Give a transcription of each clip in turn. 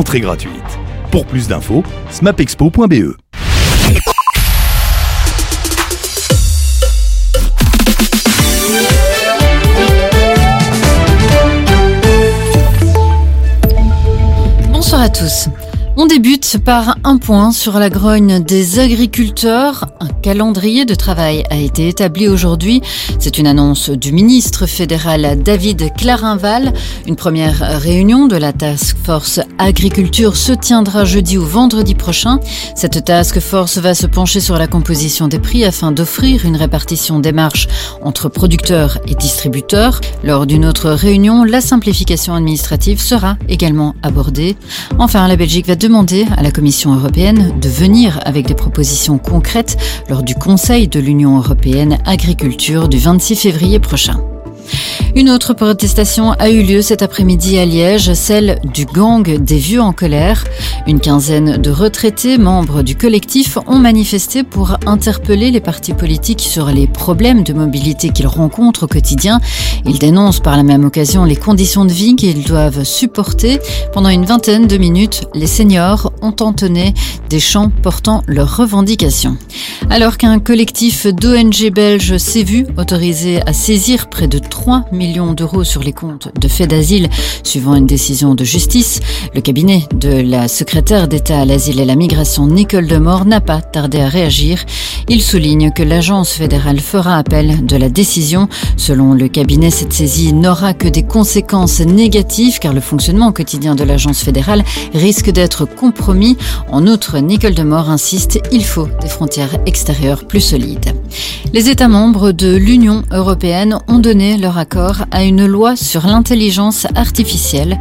Entrée gratuite. Pour plus d'infos, smapexpo.be. Bonsoir à tous. On débute par un point sur la grogne des agriculteurs. Un calendrier de travail a été établi aujourd'hui. C'est une annonce du ministre fédéral David Clarinval. Une première réunion de la Task Force Agriculture se tiendra jeudi ou vendredi prochain. Cette Task Force va se pencher sur la composition des prix afin d'offrir une répartition des marges entre producteurs et distributeurs. Lors d'une autre réunion, la simplification administrative sera également abordée. Enfin, la Belgique va demander à la Commission européenne de venir avec des propositions concrètes lors du Conseil de l'Union européenne Agriculture du 26 février prochain. Une autre protestation a eu lieu cet après-midi à Liège, celle du gang des vieux en colère. Une quinzaine de retraités, membres du collectif, ont manifesté pour interpeller les partis politiques sur les problèmes de mobilité qu'ils rencontrent au quotidien. Ils dénoncent par la même occasion les conditions de vie qu'ils doivent supporter. Pendant une vingtaine de minutes, les seniors ont entonné des chants portant leurs revendications. Alors qu'un collectif d'ONG belges s'est vu autorisé à saisir près de 3 millions d'euros sur les comptes de faits d'asile suivant une décision de justice, le cabinet de la secrétaire d'État à l'asile et la migration Nicole Demore n'a pas tardé à réagir. Il souligne que l'agence fédérale fera appel de la décision. Selon le cabinet, cette saisie n'aura que des conséquences négatives car le fonctionnement quotidien de l'agence fédérale risque d'être compromis. En outre, Nicole Demore insiste, il faut des frontières extérieures plus solides. Les États membres de l'Union européenne ont donné leur accord à une loi sur l'intelligence artificielle.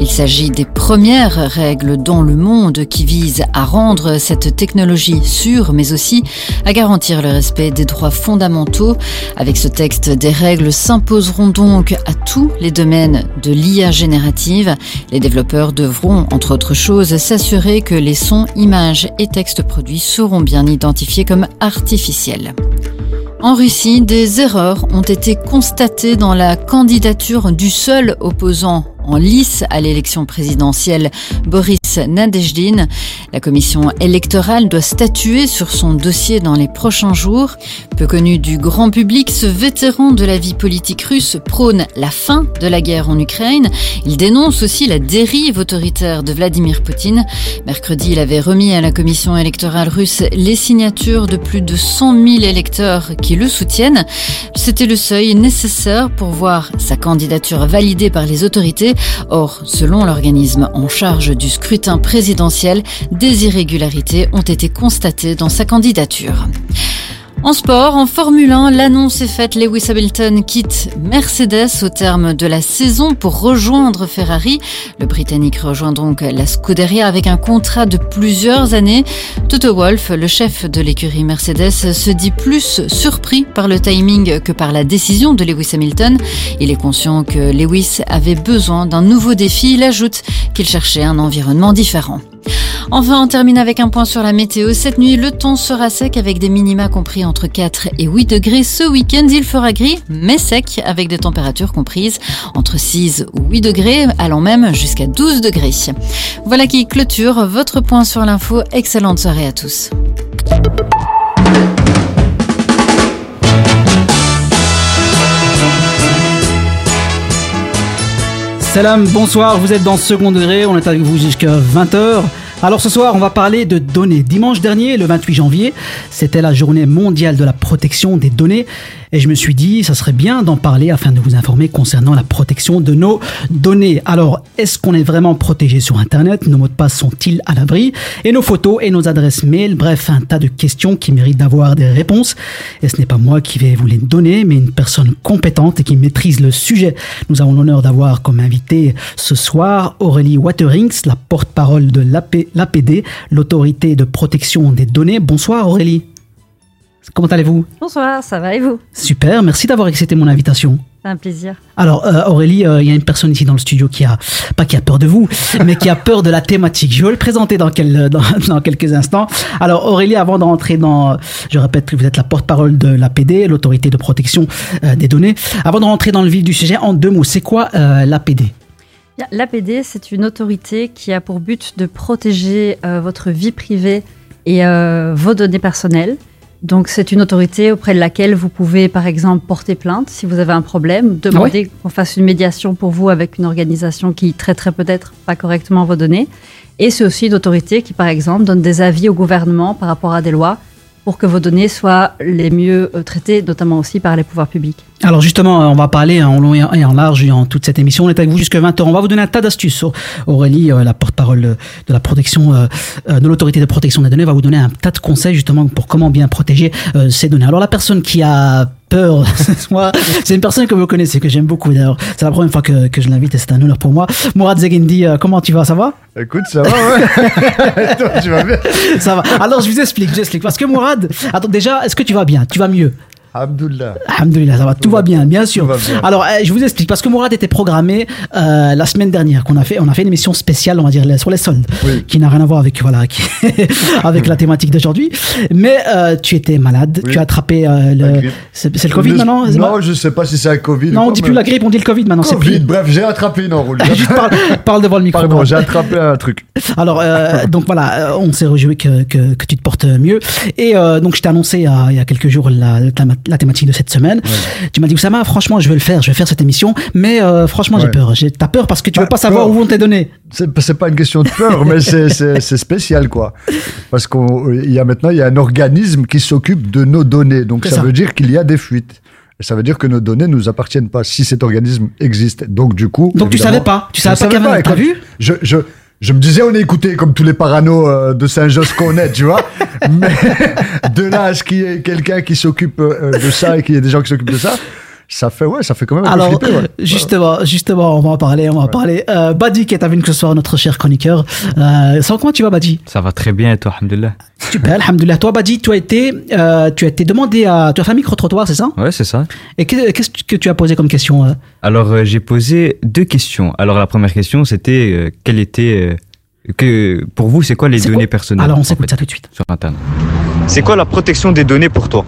Il s'agit des premières règles dans le monde qui visent à rendre cette technologie sûre, mais aussi à garantir le respect des droits fondamentaux. Avec ce texte, des règles s'imposeront donc à tous les domaines de l'IA générative. Les développeurs devront, entre autres choses, s'assurer que les sons, images et textes produits seront bien identifiés comme artificiels. En Russie, des erreurs ont été constatées dans la candidature du seul opposant en lice à l'élection présidentielle, Boris Nadejdin. La commission électorale doit statuer sur son dossier dans les prochains jours. Peu connu du grand public, ce vétéran de la vie politique russe prône la fin de la guerre en Ukraine. Il dénonce aussi la dérive autoritaire de Vladimir Poutine. Mercredi, il avait remis à la commission électorale russe les signatures de plus de 100 000 électeurs qui le soutiennent. C'était le seuil nécessaire pour voir sa candidature validée par les autorités. Or, selon l'organisme en charge du scrutin présidentiel, des irrégularités ont été constatées dans sa candidature. En sport, en Formule 1, l'annonce est faite. Lewis Hamilton quitte Mercedes au terme de la saison pour rejoindre Ferrari. Le Britannique rejoint donc la Scuderia avec un contrat de plusieurs années. Toto Wolff, le chef de l'écurie Mercedes, se dit plus surpris par le timing que par la décision de Lewis Hamilton. Il est conscient que Lewis avait besoin d'un nouveau défi. Il ajoute qu'il cherchait un environnement différent. Enfin, on termine avec un point sur la météo. Cette nuit, le temps sera sec avec des minima compris entre 4 et 8 degrés. Ce week-end, il fera gris, mais sec, avec des températures comprises entre 6 ou 8 degrés, allant même jusqu'à 12 degrés. Voilà qui clôture votre point sur l'info. Excellente soirée à tous. Salam, bonsoir, vous êtes dans Second Degré, on est avec vous jusqu'à 20h. Alors ce soir, on va parler de données. Dimanche dernier, le 28 janvier, c'était la journée mondiale de la protection des données. Et je me suis dit, ça serait bien d'en parler afin de vous informer concernant la protection de nos données. Alors, est-ce qu'on est vraiment protégé sur Internet? Nos mots de passe sont-ils à l'abri? Et nos photos et nos adresses mail? Bref, un tas de questions qui méritent d'avoir des réponses. Et ce n'est pas moi qui vais vous les donner, mais une personne compétente et qui maîtrise le sujet. Nous avons l'honneur d'avoir comme invité ce soir Aurélie Waterings, la porte-parole de l'APD, l'autorité de protection des données. Bonsoir Aurélie. Comment allez-vous? Bonsoir, ça va et vous? Super, merci d'avoir accepté mon invitation. C'est un plaisir. Alors euh, Aurélie, euh, il y a une personne ici dans le studio qui a, pas qui a peur de vous, mais qui a peur de la thématique. Je vais le présenter dans, quel, dans, dans quelques instants. Alors Aurélie, avant d'entrer dans, je répète que vous êtes la porte-parole de l'APD, l'autorité de protection euh, des données. Avant de rentrer dans le vif du sujet, en deux mots, c'est quoi l'APD L'APD, c'est une autorité qui a pour but de protéger euh, votre vie privée et euh, vos données personnelles. Donc, c'est une autorité auprès de laquelle vous pouvez, par exemple, porter plainte si vous avez un problème, demander qu'on fasse une médiation pour vous avec une organisation qui traiterait peut-être pas correctement vos données. Et c'est aussi une autorité qui, par exemple, donne des avis au gouvernement par rapport à des lois pour que vos données soient les mieux euh, traitées, notamment aussi par les pouvoirs publics. Alors justement, on va parler en long et en large en toute cette émission. On est avec vous jusqu'à 20h. On va vous donner un tas d'astuces. Aurélie, euh, la porte-parole de la protection, euh, de l'autorité de protection des données, va vous donner un tas de conseils justement pour comment bien protéger ces données. Alors la personne qui a peur. moi, c'est une personne que vous connaissez, que j'aime beaucoup d'ailleurs. C'est la première fois que, que je l'invite et c'est un honneur pour moi. Mourad Zegendi, euh, comment tu vas? Ça va? Écoute, ça va, ouais. Toi, tu vas bien? Ça va. Alors, je vous explique, je vous explique. Parce que Mourad, attends, déjà, est-ce que tu vas bien? Tu vas mieux? Alhamdoulilah. Alhamdoulilah, ça va, tout, va bien, bien sûr. Alors, euh, je vous explique, parce que Mourad était programmé euh, la semaine dernière, qu'on a fait, on a fait une émission spéciale, on va dire, sur les soldes, qui n'a rien à voir avec, voilà, avec la thématique d'aujourd'hui. Mais euh, tu étais malade, tu as attrapé le. C'est le Covid maintenant Non, je sais pas si c'est un Covid. Non, on dit plus la grippe, on dit le Covid maintenant. Covid, bref, j'ai attrapé, non, Juste parle, parle, devant le micro. Pardon, j'ai attrapé un truc. Alors, donc voilà, on s'est réjoui que, que, que, tu te portes mieux. Et donc, je t'ai annoncé il y a quelques jours la, la, la thématique de cette semaine. Tu m'as dit, Oussama, franchement, je vais le faire, je vais faire cette émission, mais euh, franchement, j'ai peur. T'as peur parce que tu veux pas savoir où vont tes données. C'est pas une question de peur, mais c'est spécial, quoi. Parce qu'il y a maintenant, il y a un organisme qui s'occupe de nos données. Donc, ça, veut dire qu'il y a des fuites. Et ça veut dire que nos données ne nous appartiennent pas si cet organisme existe. Donc, du coup. Donc, tu savais pas Tu savais pas qu'il y avait vu je, je, je me disais, on est écouté comme tous les paranos euh, de Saint-Just qu'on est, tu vois. Mais de là à ce qu'il y ait quelqu'un qui s'occupe euh, de ça et qu'il y ait des gens qui s'occupent de ça, ça fait ouais ça fait quand même un Alors, peu flipper, ouais. justement justement on va en parler on va en parler. Euh, Badi qui est avec nous ce soir notre cher chroniqueur. Euh, sans comment tu vas Badi? Ça va très bien et toi alhamdoulilah super alhamdoulilah toi Badi tu as été euh, tu as été demandé à tu as fait un micro trottoir c'est ça? Ouais c'est ça. Et qu'est-ce que tu as posé comme question euh? alors euh, j'ai posé deux questions. Alors la première question c'était euh, quelle était que pour vous c'est quoi les données quoi? personnelles alors on s'écoute ça tout de suite. sur internet? C'est quoi la protection des données pour toi?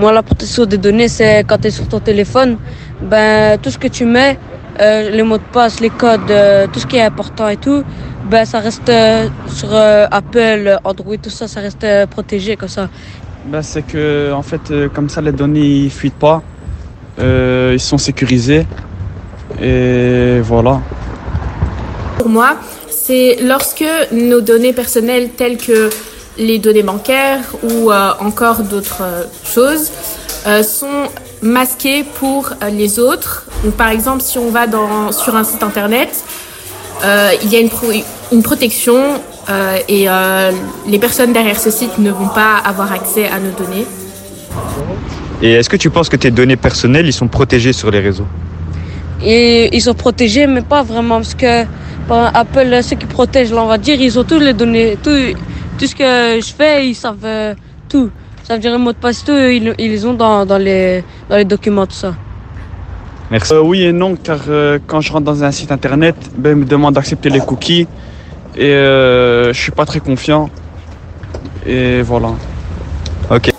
Moi, la protection des données, c'est quand tu es sur ton téléphone, ben, tout ce que tu mets, euh, les mots de passe, les codes, euh, tout ce qui est important et tout, ben, ça reste euh, sur Apple, Android, tout ça, ça reste protégé comme ça. Ben, c'est que, en fait, comme ça, les données ne fuitent pas, ils sont sécurisés. Et voilà. Pour moi, c'est lorsque nos données personnelles telles que les données bancaires ou euh, encore d'autres euh, choses euh, sont masquées pour euh, les autres. Donc, par exemple, si on va dans, sur un site internet, euh, il y a une, pro une protection et les personnes derrière ce site ne vont pas avoir accès à nos données. Et est-ce que tu penses que tes données personnelles, ils sont protégées sur les réseaux? Et ils sont protégés, mais pas vraiment, parce que Apple, ceux qui protègent, là, on va dire, ils ont tous les données, tout, tout ce que je fais, ils savent euh, tout. Ça veut dire le mot de passe, tout, ils, ils ont dans, dans, les, dans les documents, tout ça. Merci. Euh, oui et non, car euh, quand je rentre dans un site internet, ben, ils me demandent d'accepter les cookies et euh, je suis pas très confiant. Et voilà. Ok.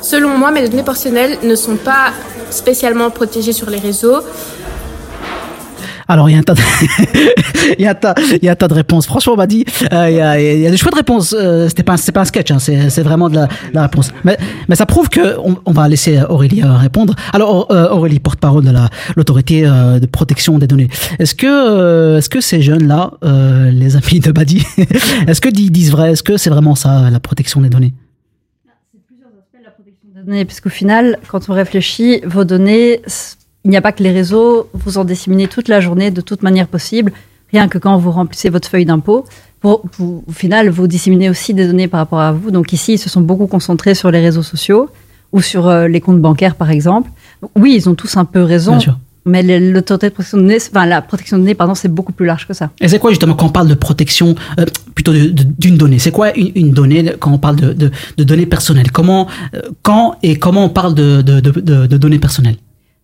Selon moi, mes données personnelles ne sont pas spécialement protégées sur les réseaux. Alors, il y a un tas de, il y a un tas, il y a un tas de réponses. Franchement, on euh, il, y a, il y a des choix de réponses. Euh, c'était pas, c'est pas un sketch, hein, c'est, vraiment de la, la, réponse. Mais, mais ça prouve que on, on va laisser Aurélie euh, répondre. Alors, euh, Aurélie, porte-parole de la, l'autorité de protection des données. Est-ce que, est-ce que ces jeunes-là, les amis de Badi, est-ce que disent vrai? Est-ce que c'est vraiment ça, la protection des données? C'est plusieurs aspects de la protection des données, parce qu'au final, quand on réfléchit, vos données il n'y a pas que les réseaux, vous en disséminez toute la journée de toute manière possible, rien que quand vous remplissez votre feuille d'impôt. Pour, pour, au final, vous disséminez aussi des données par rapport à vous. Donc ici, ils se sont beaucoup concentrés sur les réseaux sociaux ou sur euh, les comptes bancaires, par exemple. Donc, oui, ils ont tous un peu raison. Mais l'autorité de protection de données, enfin la protection de données, pardon, c'est beaucoup plus large que ça. Et c'est quoi justement quand on parle de protection, euh, plutôt d'une donnée? C'est quoi une, une, donnée quand on parle de, de, de données personnelles? Comment, euh, quand et comment on parle de, de données personnelles?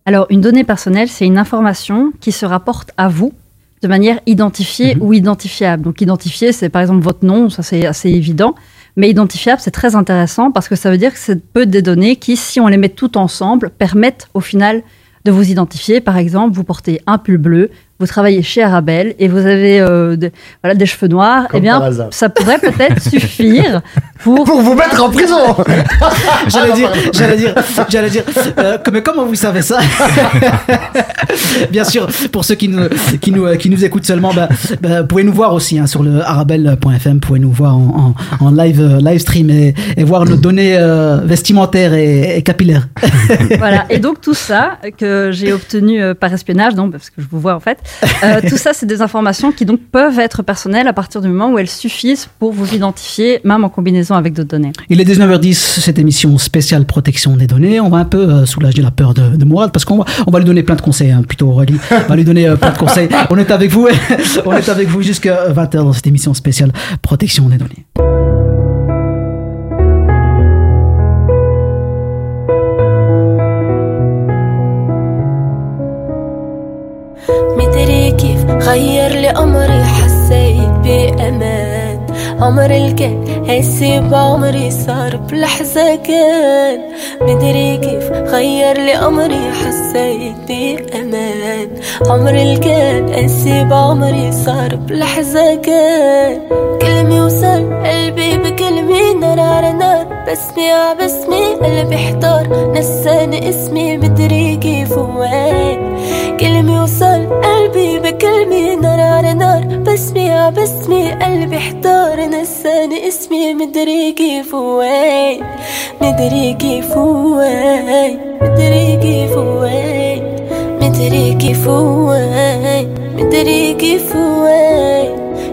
Alors, une donnée personnelle, c'est une information qui se rapporte à vous de manière identifiée mmh. ou identifiable. Donc, identifié, c'est par exemple votre nom, ça c'est assez évident. Mais identifiable, c'est très intéressant parce que ça veut dire que c'est peu des données qui, si on les met toutes ensemble, permettent au final de vous identifier. Par exemple, vous portez un pull bleu, vous travaillez chez Arabelle et vous avez euh, de- voilà, des cheveux noirs, Comme eh bien, ça pourrait peut-être suffire pour... Pour vous mettre en prison. J'allais dire, j'allais dire, j'allais dire, euh, mais comment vous savez ça? Bien sûr, pour ceux qui nous, qui nous, qui nous écoutent seulement, bah, bah, vous pouvez nous voir aussi hein, sur le arabelle.fm, vous pouvez nous voir en, en, en live, euh, live stream et, et voir nos données euh, vestimentaires et, et capillaires. voilà. Et donc tout ça que j'ai obtenu par espionnage, donc parce que je vous vois en fait, euh, tout ça c'est des informations qui donc peuvent être personnelles à partir du moment où elles suffisent pour vous identifier, même en combinaison avec d'autres données. Il est 19h10, cette émission spéciale protection des données. On va un peu euh, soulager la peur de, de Mourad parce qu'on va, on va lui donner plein de conseils, hein. On va lui donner euh, plein de conseils. On est avec vous, on est avec vous jusqu'à 20h dans cette émission spéciale protection des données. غير لي أمري حسيت بأمان. عمر الكان هسي بعمري صار بلحظة كان. مدري كيف غير لي أمري حسيت بأمان. عمر الكان هسي بعمري صار بلحظة كان. كلمة وصل قلبي بكلمة نار على نار. بسمي ع بسمي قلبي احتار نساني اسمي. مدري كيف وين. كلمة وصل قلبي بكلمة نار على نار. بسمي ع بسمي قلبي احتار. نساني اسمي مدري كيف وين مدري كيف وين مدري كيف وين مدري كيف وين مدري كيف وين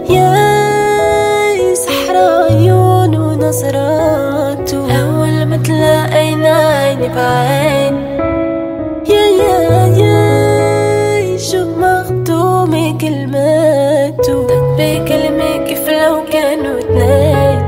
يا سحر عيون ونظراته أول ما تلاقينا عيني بعين. يا يا يا مخدومة كلماته دق بكلمة كيف لو كانوا اتنين.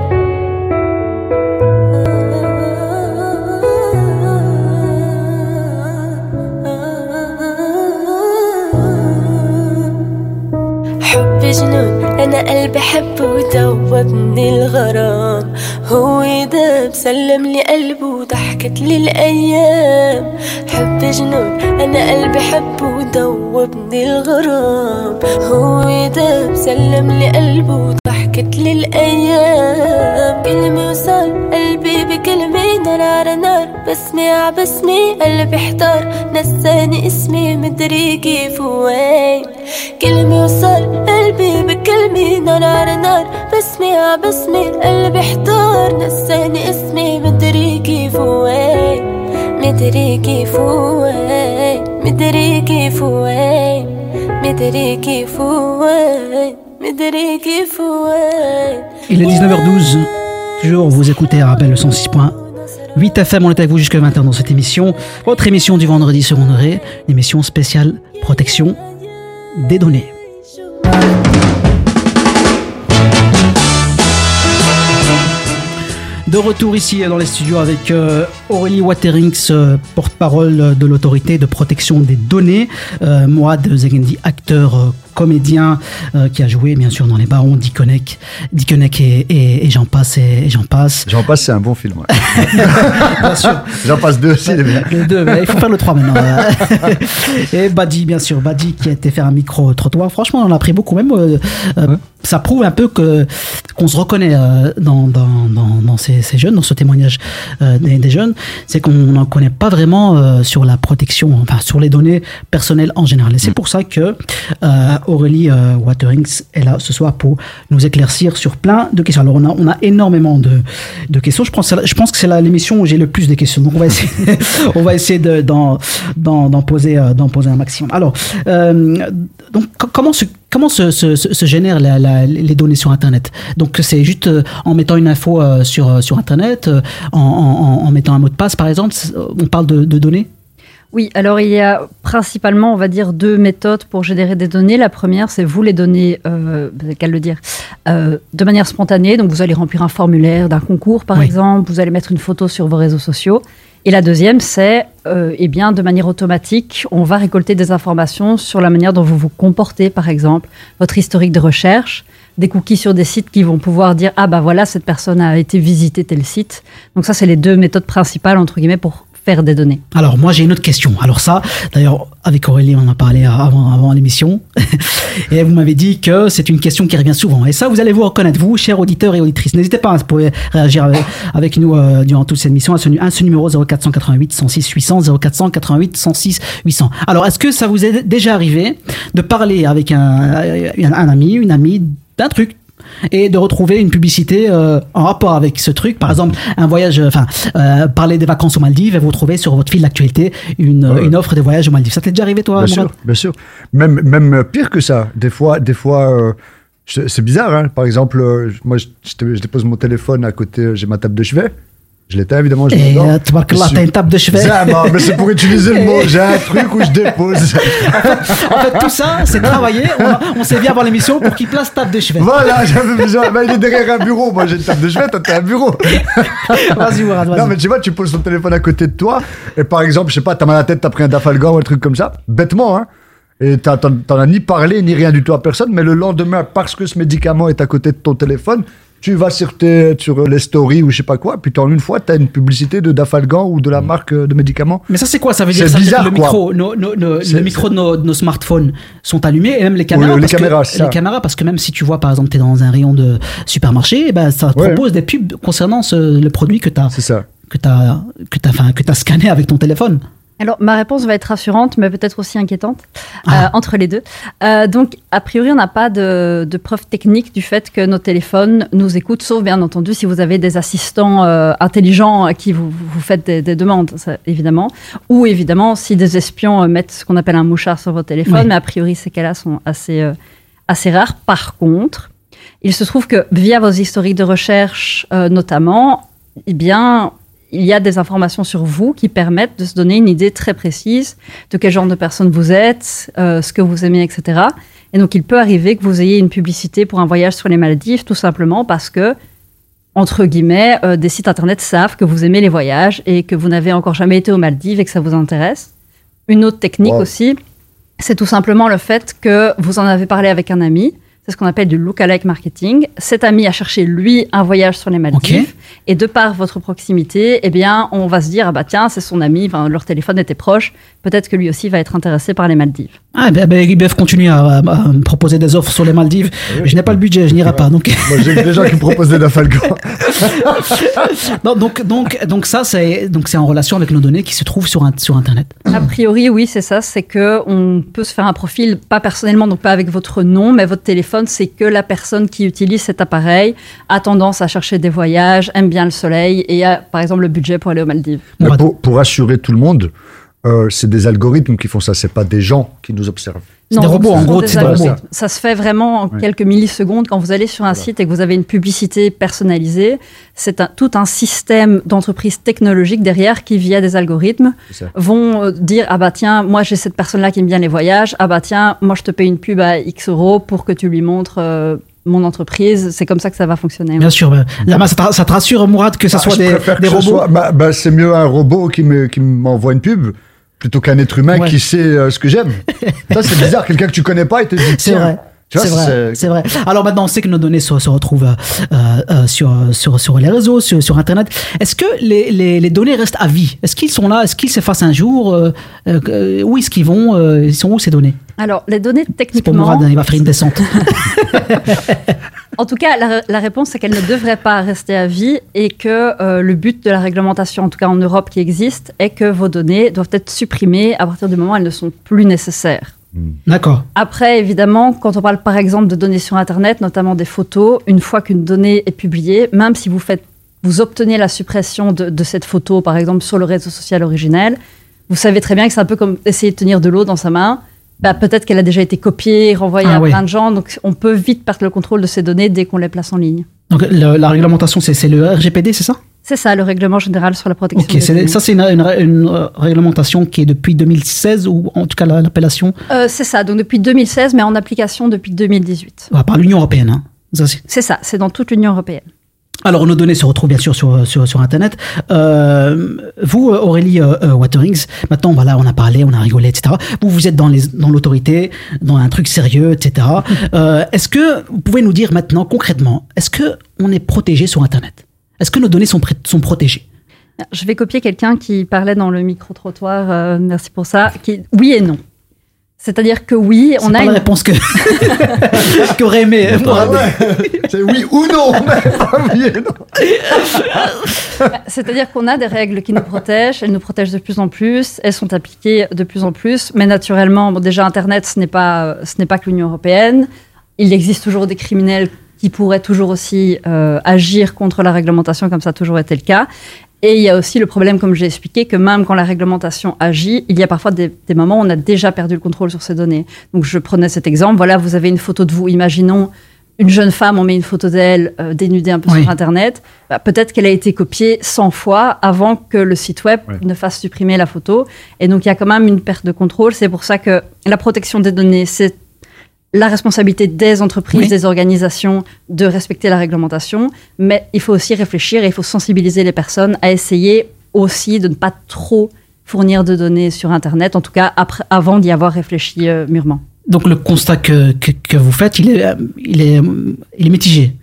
حب جنون أنا قلبي حبه ودوبني الغرام. هو ده بسلم لي قلبه وضحكت لي الأيام حب جنون أنا قلبي حبه ودوبني الغرام. هو ده بسلم لي قلبه وضحكت لي الأيام كلمة وصل قلبي بكلمة نار على نار. بسمي ع قلبي احتار. نساني اسمي مدري كيف وين. كلمة وصل قلبي بكلمة نار على نار. بسمي ع قلبي احتار. نساني اسمي مدري كيف وين. مدري كيف وين. مدري كيف وين. مدري كيف وين. Il est 19h12. Toujours, vous écoutez Arabelle le 106.8 FM. On est avec vous jusqu'à 20h dans cette émission. Votre émission du vendredi secondaire, une émission spéciale protection des données. De retour ici dans les studios avec euh, Aurélie Waterings, euh, porte-parole de l'autorité de protection des données, euh, Mourad Zegendi, acteur, comédien euh, qui a joué bien sûr dans Les Barons, Dickeneck, Dickeneck et, et, et j'en passe et, et j'en passe. J'en passe, c'est un bon film. ouais. Bien sûr. J'en passe deux aussi, bien. Le deux, mais il faut faire le 3 maintenant. et Badi, bien sûr, Badi qui a été faire un micro-trottoir. Franchement, on en a pris beaucoup. Même, euh, euh, ça prouve un peu que qu'on se reconnaît euh, dans, dans, dans, dans ces, ces jeunes, dans ce témoignage euh, des, des jeunes. C'est qu'on n'en connaît pas vraiment euh, sur la protection, enfin sur les données personnelles en général. Et c'est pour ça que euh, Aurélie euh, Waterings est là ce soir pour nous éclaircir sur plein de questions. Alors, on a, on a énormément de, de questions. Je pense, je pense que c'est l'émission où j'ai le plus de questions. Donc, on va essayer, on va essayer de- d'en d'en poser, euh, poser un maximum. Alors, euh, donc, co- comment se, comment se, se, se- génèrent la- les données sur Internet? Donc, c'est juste euh, en mettant une info sur, sur Internet, en, en- mettant un mot de passe, par exemple. On parle de, de données? Oui, alors il y a principalement, on va dire, deux méthodes pour générer des données. La première, c'est vous les donner, euh, qu'à le dire, euh, de manière spontanée. Donc vous allez remplir un formulaire d'un concours, par Oui. exemple. Vous allez mettre une photo sur vos réseaux sociaux. Et la deuxième, c'est, euh, eh bien, de manière automatique, on va récolter des informations sur la manière dont vous vous comportez, par exemple, votre historique de recherche, des cookies sur des sites qui vont pouvoir dire ah bah voilà cette personne a été visiter tel site. Donc ça c'est les deux méthodes principales entre guillemets pour des données. Alors moi j'ai une autre question. Alors ça, d'ailleurs avec Aurélie on en a parlé avant, l'émission et vous m'avez dit que c'est une question qui revient souvent. Et ça vous allez vous reconnaître vous, chers auditeurs et auditrices. N'hésitez pas, à vous pouvez réagir avec, nous euh, durant toute cette émission à ce, numéro 0488 106 800 0488 106 800. Alors est-ce que ça vous est déjà arrivé de parler avec un, un ami, une amie d'un truc et de retrouver une publicité euh, en rapport avec ce truc. Par exemple, un voyage, euh, enfin, euh, parler des vacances aux Maldives et vous trouvez sur votre fil d'actualité une, Ouais. une offre de voyage aux Maldives. Ça t'est déjà arrivé, toi, Bien Mourad sûr, bien sûr. Même, même pire que ça. Des fois, des fois euh, c'est bizarre. Hein. Par exemple, moi, je, dépose mon téléphone à côté, j'ai ma table de chevet. Je l'éteins, évidemment. Je Et l'adore. euh, tabarakallah, t'as une table de chevet. Zama, mais c'est pour utiliser le mot. J'ai un truc où je dépose. En fait, tout ça, c'est travaillé. On, on s'est vu avant l'émission pour qu'il place table de chevet. voilà, j'avais besoin. Bah, il est derrière un bureau. Moi, j'ai une table de chevet. Toi, t'as un bureau. Vas-y, Mourad, vas-y. Non, mais tu vois, tu poses ton téléphone à côté de toi, et par exemple, je sais pas, t'as mal à la tête, t'as pris un Dafalgan ou un truc comme ça, bêtement, hein. Et t'en as ni parlé, ni rien du tout à personne, mais le lendemain, parce que ce médicament est à côté de ton téléphone, tu vas sur, tes, sur les stories ou je sais pas quoi, puis en une fois, t'as une publicité de Dafalgan ou de la marque euh, de médicaments. Mais ça, c'est quoi? Ça veut dire, ça veut dire bizarre, que le micro, nos, nos- le micro de nos, de nos smartphones sont allumés et même les caméras. les parce que- caméras, c'est les caméras, parce que même si tu vois, par exemple, tu es dans un rayon de supermarché, eh ben, ça te Ouais. propose des pubs concernant ce- le produit que tu as, C'est ça. que t'as, que que t'as scanné avec ton téléphone. Alors, ma réponse va être rassurante, mais peut-être aussi inquiétante, Ah. euh, entre les deux. Euh, donc, a priori, on n'a pas de, de preuve technique du fait que nos téléphones nous écoutent, sauf bien entendu si vous avez des assistants euh, intelligents à qui vous, vous faites des, des demandes, ça, évidemment. Ou évidemment, si des espions euh, mettent ce qu'on appelle un mouchard sur votre téléphone, Oui. mais a priori, ces cas-là sont assez, euh, assez rares. Par contre, il se trouve que via vos historiques de recherche, euh, notamment, eh bien, il y a des informations sur vous qui permettent de se donner une idée très précise de quel genre de personne vous êtes, euh, ce que vous aimez, etc. Et donc, il peut arriver que vous ayez une publicité pour un voyage sur les Maldives, tout simplement parce que, entre guillemets, euh, des sites internet savent que vous aimez les voyages et que vous n'avez encore jamais été aux Maldives et que ça vous intéresse. Une autre technique Wow. aussi, c'est tout simplement le fait que vous en avez parlé avec un ami. C'est ce qu'on appelle du look-alike marketing. Cet ami a cherché, lui, un voyage sur les Maldives. Et de par votre proximité, eh bien, on va se dire, ah bah tiens, c'est son ami, enfin, leur téléphone était proche. Peut-être que lui aussi va être intéressé par les Maldives. Ah, ben, ben, peuvent continuer à, à- à me proposer des offres sur les Maldives. Je n'ai pas le budget, je n'irai pas. Donc, Moi, j'ai des gens qui me proposent des Dafalgan. non, donc, donc, donc ça, c'est, donc c'est en relation avec nos données qui se trouvent sur, un- sur Internet. A priori, oui, c'est ça. C'est que on peut se faire un profil, pas personnellement, donc pas avec votre nom, mais votre téléphone, c'est que la personne qui utilise cet appareil a tendance à chercher des voyages, aime bien le soleil et a, par exemple, le budget pour aller aux Maldives. Pour, pour assurer tout le monde, euh, c'est des algorithmes qui font ça, c'est pas des gens qui nous observent. C'est des robots, en gros, des robots. Ça se fait vraiment en quelques millisecondes quand vous allez sur un site et que vous avez une publicité personnalisée. C'est un- tout un système d'entreprises technologiques derrière qui, via des algorithmes, vont euh, dire ah bah tiens, moi j'ai cette personne-là qui aime bien les voyages. Ah bah tiens, moi je te paye une pub à X euros pour que tu lui montres euh, mon entreprise. C'est comme ça que ça va fonctionner. Bien sûr. ben, Lama, ça, te, ça te rassure, Mourad, que ça Ah, soit je des, que robots soit- bah, bah, c'est mieux un robot qui me- qui m'envoie une pub plutôt qu'un être humain Ouais. qui sait euh, ce que j'aime. ça, c'est bizarre. Quelqu'un que tu connais pas, il te dit C'est vrai. C'est vrai, c'est- c'est vrai. Alors maintenant, on sait que nos données se, se retrouvent euh, euh, sur, sur, sur les réseaux, sur, sur Internet. Est-ce que les, les, les données restent à vie? Est-ce qu'ils sont là? Est-ce qu'ils s'effacent un jour? Euh, Où est-ce qu'ils vont? Ils sont où ces données? Alors les données C'est pour techniquement, Mourad, il va faire une descente. En tout cas, la, la réponse, c'est qu'elle ne devrait pas rester à vie et que euh, le but de la réglementation, en tout cas en Europe qui existe, est que vos données doivent être supprimées à partir du moment où elles ne sont plus nécessaires. D'accord. Après, évidemment, quand on parle par exemple de données sur Internet, notamment des photos, une fois qu'une donnée est publiée, même si vous faites, vous obtenez la suppression de, de cette photo, par exemple, sur le réseau social originel, vous savez très bien que c'est un peu comme essayer de tenir de l'eau dans sa main. Bah, peut-être qu'elle a déjà été copiée, renvoyée Ah à oui. plein de gens, donc on peut vite perdre le contrôle de ces données dès qu'on les place en ligne. Donc le- la réglementation, c'est le RGPD, c'est ça? C'est ça, le règlement général sur la protection Ok, des données. ça c'est une, une- une, euh, réglementation qui est depuis 2016 ou en tout cas la- l'appellation? Euh, c'est ça, donc depuis 2016, mais en application depuis 2018. ah, par l'Union européenne. Hein. C'est ça, c'est dans toute l'Union européenne. Alors, nos données se retrouvent bien sûr sur, sur, sur Internet. Euh, vous, euh, Aurélie euh, euh, Waterings, maintenant, voilà, on a parlé, on a rigolé, etc. Vous, vous êtes dans les- dans l'autorité, dans un truc sérieux, etc. Euh, est-ce que vous pouvez nous dire maintenant, concrètement, est-ce que on est protégé sur Internet? Est-ce que nos données sont, sont protégées? Je vais copier quelqu'un qui parlait dans le micro-trottoir, euh, merci pour ça, qui oui et non. C'est-à-dire que oui, on C'est a pas une... la réponse que qu'aurait aimé. moi. C'est oui ou non. C'est-à-dire qu'on a des règles qui nous protègent, elles nous protègent de plus en plus, elles sont appliquées de plus en plus, mais naturellement, bon, déjà Internet, ce n'est pas, ce n'est pas que l'Union européenne. Il existe toujours des criminels qui pourraient toujours aussi euh, agir contre la réglementation, comme ça a toujours été le cas. Et il y a aussi le problème, comme j'ai expliqué, que même quand la réglementation agit, il y a parfois des, des moments où on a déjà perdu le contrôle sur ces données. Donc je prenais cet exemple, voilà, vous avez une photo de vous, imaginons une jeune femme, on met une photo d'elle euh, dénudée un peu Oui. sur Internet, bah, peut-être qu'elle a été copiée 100 fois avant que le site web ne fasse supprimer la photo. Et donc il y a quand même une perte de contrôle. C'est pour ça que la protection des données, c'est la responsabilité des entreprises, Oui. des organisations de respecter la réglementation, mais il faut aussi réfléchir et il faut sensibiliser les personnes à essayer aussi de ne pas trop fournir de données sur Internet, en tout cas après, avant d'y avoir réfléchi euh, mûrement. Donc le constat que, que, que vous faites, il est, euh, il est, euh, il est mitigé.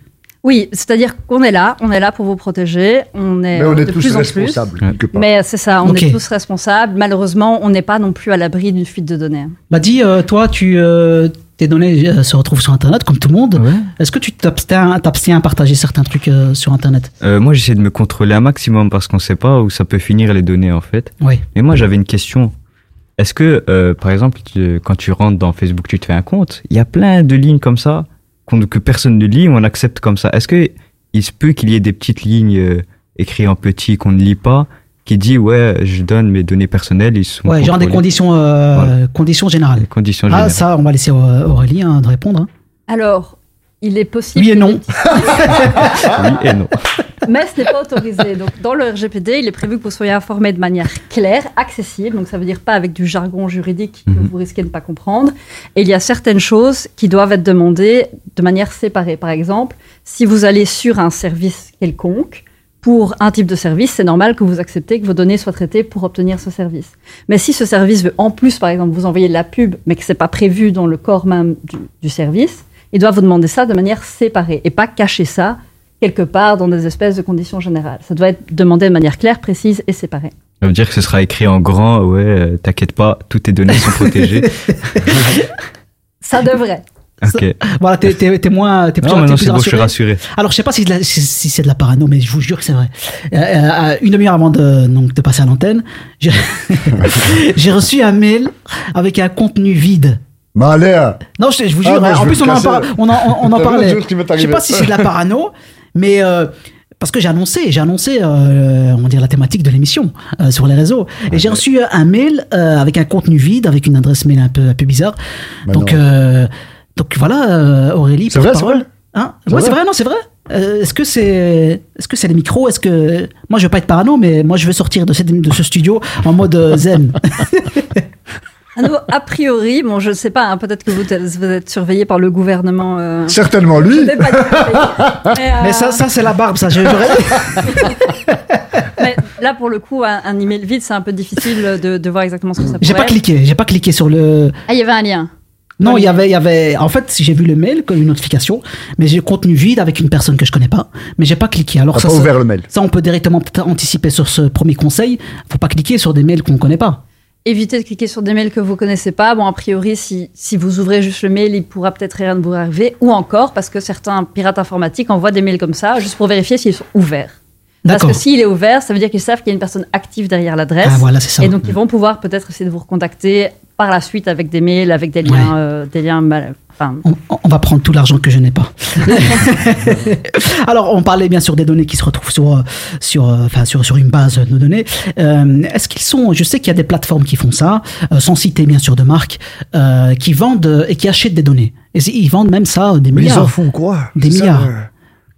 Oui, c'est-à-dire qu'on est là, on est là pour vous protéger, on est, Mais on est de tous plus en responsables, plus. quelque part. Mais c'est ça, on est tous responsables. Malheureusement, on n'est pas non plus à l'abri d'une fuite de données. Bah dis, euh, toi, tu, euh, tes données euh, se retrouvent sur Internet comme tout le monde. Est-ce que tu t'abstiens à partager certains trucs euh, sur Internet? Euh, moi, j'essaie de me contrôler un maximum parce qu'on sait pas où ça peut finir les données en fait. Oui. Mais moi, j'avais une question. Est-ce que, euh, par exemple, tu- quand tu rentres dans Facebook, tu te fais un compte, il y a plein de lignes comme ça que personne ne lit, on accepte comme ça. Est-ce que il se peut qu'il y ait des petites lignes écrites en petit qu'on ne lit pas, qui dit ouais, je donne mes données personnelles, ils sont Ouais, genre des conditions, euh, conditions générales. Conditions Ah, générales. ça, on va laisser euh, Aurélie hein, de répondre. hein. Alors, il est possible. Oui et non. Oui et non. Mais ce n'est pas autorisé. Donc, dans le RGPD, il est prévu que vous soyez informé de manière claire, accessible. Donc, ça veut dire pas avec du jargon juridique que Mhm. vous risquez de ne pas comprendre. Et il y a certaines choses qui doivent être demandées de manière séparée. Par exemple, si vous allez sur un service quelconque, pour un type de service, c'est normal que vous acceptez que vos données soient traitées pour obtenir ce service. Mais si ce service veut en plus, par exemple, vous envoyer de la pub, mais que c'est pas prévu dans le corps même du, du service, il doit vous demander ça de manière séparée et pas cacher ça quelque part dans des espèces de conditions générales. Ça doit être demandé de manière claire, précise et séparée. Ça veut dire que ce sera écrit en grand, ouais, euh, t'inquiète pas, toutes tes données sont protégées. Ça devrait. Voilà, t'es t'es- t'es moins. T'es plus, Non, t'es maintenant plus c'est bon, je suis rassuré. Alors, je sais pas si, la- si- si c'est de la parano, mais je vous jure que c'est vrai. Euh, euh, une demi-heure avant de, donc, de passer à l'antenne, j'ai j'ai reçu un mail avec un contenu vide. Maléa Non, je, je vous Ah, jure, hein, je en plus on en, par- on en, on en parlait. Je sais pas si c'est de la parano, mais euh, parce que j'ai annoncé, j'ai annoncé, euh, on va dire la thématique de l'émission euh, sur les réseaux, et j'ai reçu un mail euh, avec un contenu vide, avec une adresse mail un peu, un peu bizarre. Bah donc, non. euh, donc voilà, euh, Aurélie. C'est vrai, porte-parole. c'est vrai Hein C'est ouais, c'est vrai vrai, non, c'est vrai. Euh, est-ce que c'est, est-ce que c'est les micros? Est-ce que moi je veux pas être parano, mais moi je veux sortir de, cette- de ce studio en mode euh, zen. A priori, bon, je ne sais pas, hein, peut-être que vous, êtes- vous êtes surveillé par le gouvernement. euh, Certainement lui. je pas mais, euh, mais ça, ça c'est la barbe, ça. je- mais là, pour le coup, un, un email vide, c'est un peu difficile de, de voir exactement ce que ça pourrait J'ai pas être. cliqué, j'ai pas cliqué sur le. Ah, il y avait un lien. Non, il y avait, il y avait. En fait, j'ai vu le mail comme une notification, mais j'ai le contenu vide avec une personne que je connais pas, mais j'ai pas cliqué. Alors ça, pas ça- ouvert le mail. ça, on peut directement peut-être anticiper sur ce premier conseil. Faut pas cliquer sur des mails qu'on connaît pas. Évitez de cliquer sur des mails que vous connaissez pas. Bon, a priori, si, si vous ouvrez juste le mail, il pourra peut-être rien vous arriver. Ou encore, parce que certains pirates informatiques envoient des mails comme ça, juste pour vérifier s'ils sont ouverts. Parce que s'il est ouvert, ça veut dire qu'ils savent qu'il y a une personne active derrière l'adresse. Ah voilà, c'est ça. Et donc, ils vont pouvoir peut-être essayer de vous recontacter par la suite avec des mails, avec des liens, Ouais. euh, des liens mal. Enfin, On, on va prendre tout l'argent que je n'ai pas. Alors, on parlait bien sûr des données qui se retrouvent sur, euh, sur, euh, enfin, sur, sur une base de données. Euh, Est-ce qu'ils sont, je sais qu'il y a des plateformes qui font ça, euh, sans citer bien sûr de marques, euh, qui vendent et qui achètent des données. Et ils vendent même ça des Mais ils en milliards. font quoi? Des ça, milliards. euh,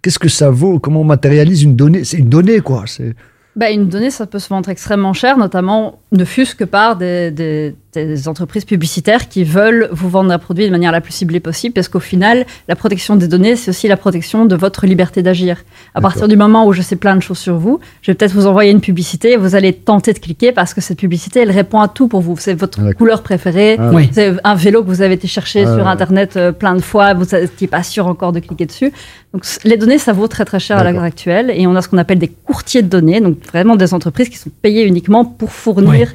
Qu'est-ce que ça vaut? Comment on matérialise une donnée? C'est une donnée, quoi. C'est bah, une donnée, ça peut se vendre extrêmement cher, notamment ne fût-ce que par des, des- des entreprises publicitaires qui veulent vous vendre un produit de manière la plus ciblée possible, parce qu'au final, la protection des données, c'est aussi la protection de votre liberté d'agir. À partir du moment où je sais plein de choses sur vous, je vais peut-être vous envoyer une publicité, et vous allez tenter de cliquer parce que cette publicité, elle répond à tout pour vous. C'est votre couleur préférée, Ah Oui. c'est un vélo que vous avez été chercher Ah sur. Internet euh, plein de fois, vous n'étiez pas sûr encore de cliquer dessus. Donc les données, ça vaut très très cher à l'heure actuelle, et on a ce qu'on appelle des courtiers de données, donc vraiment des entreprises qui sont payées uniquement pour fournir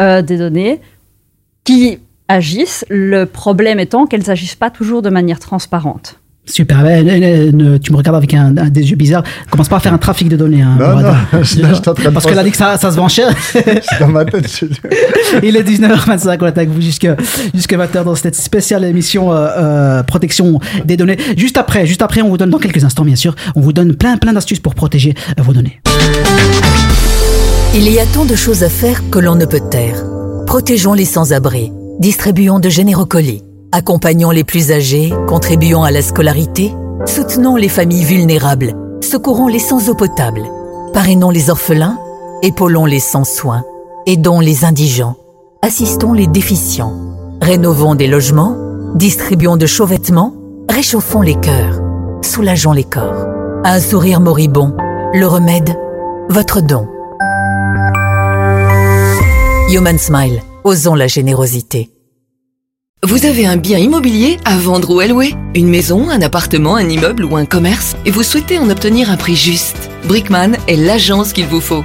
euh, des données qui agissent. Le problème étant qu'elles n'agissent pas toujours de manière transparente. Super. Ne- tu me regardes avec un, un- des yeux bizarres. Commence pas à faire un trafic de données. hein, Non, non, je- je suis en train de Parce qu'elle a dit que ça, ça se vend cher. Dans ma tête. je- Il est 19h25, on avec vous jusqu'à jusqu'à 20h dans cette spéciale émission euh, euh, protection des données. Juste après, juste après, on vous donne dans quelques instants, bien sûr, on vous donne plein plein d'astuces pour protéger vos données. Il y a tant de choses à faire que l'on ne peut taire. Protégeons les sans-abri, distribuons de généreux colis, accompagnons les plus âgés, contribuons à la scolarité, soutenons les familles vulnérables, secourons les sans eau potable, parrainons les orphelins, épaulons les sans soins, aidons les indigents, assistons les déficients, rénovons des logements, distribuons de chauds vêtements, réchauffons les cœurs, soulageons les corps. Un sourire moribond, le remède, votre don. Human Smile, osons la générosité. Vous avez un bien immobilier à vendre ou à louer? Une maison, un appartement, un immeuble ou un commerce? Et vous souhaitez en obtenir un prix juste? Brickman est l'agence qu'il vous faut.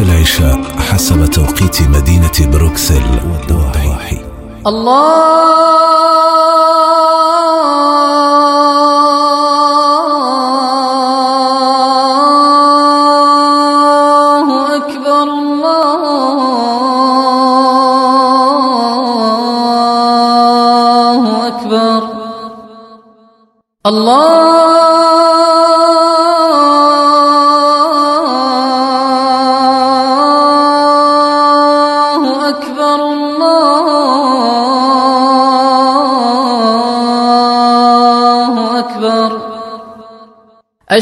العشاء حسب توقيت مدينة بروكسل والضواحي الله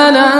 على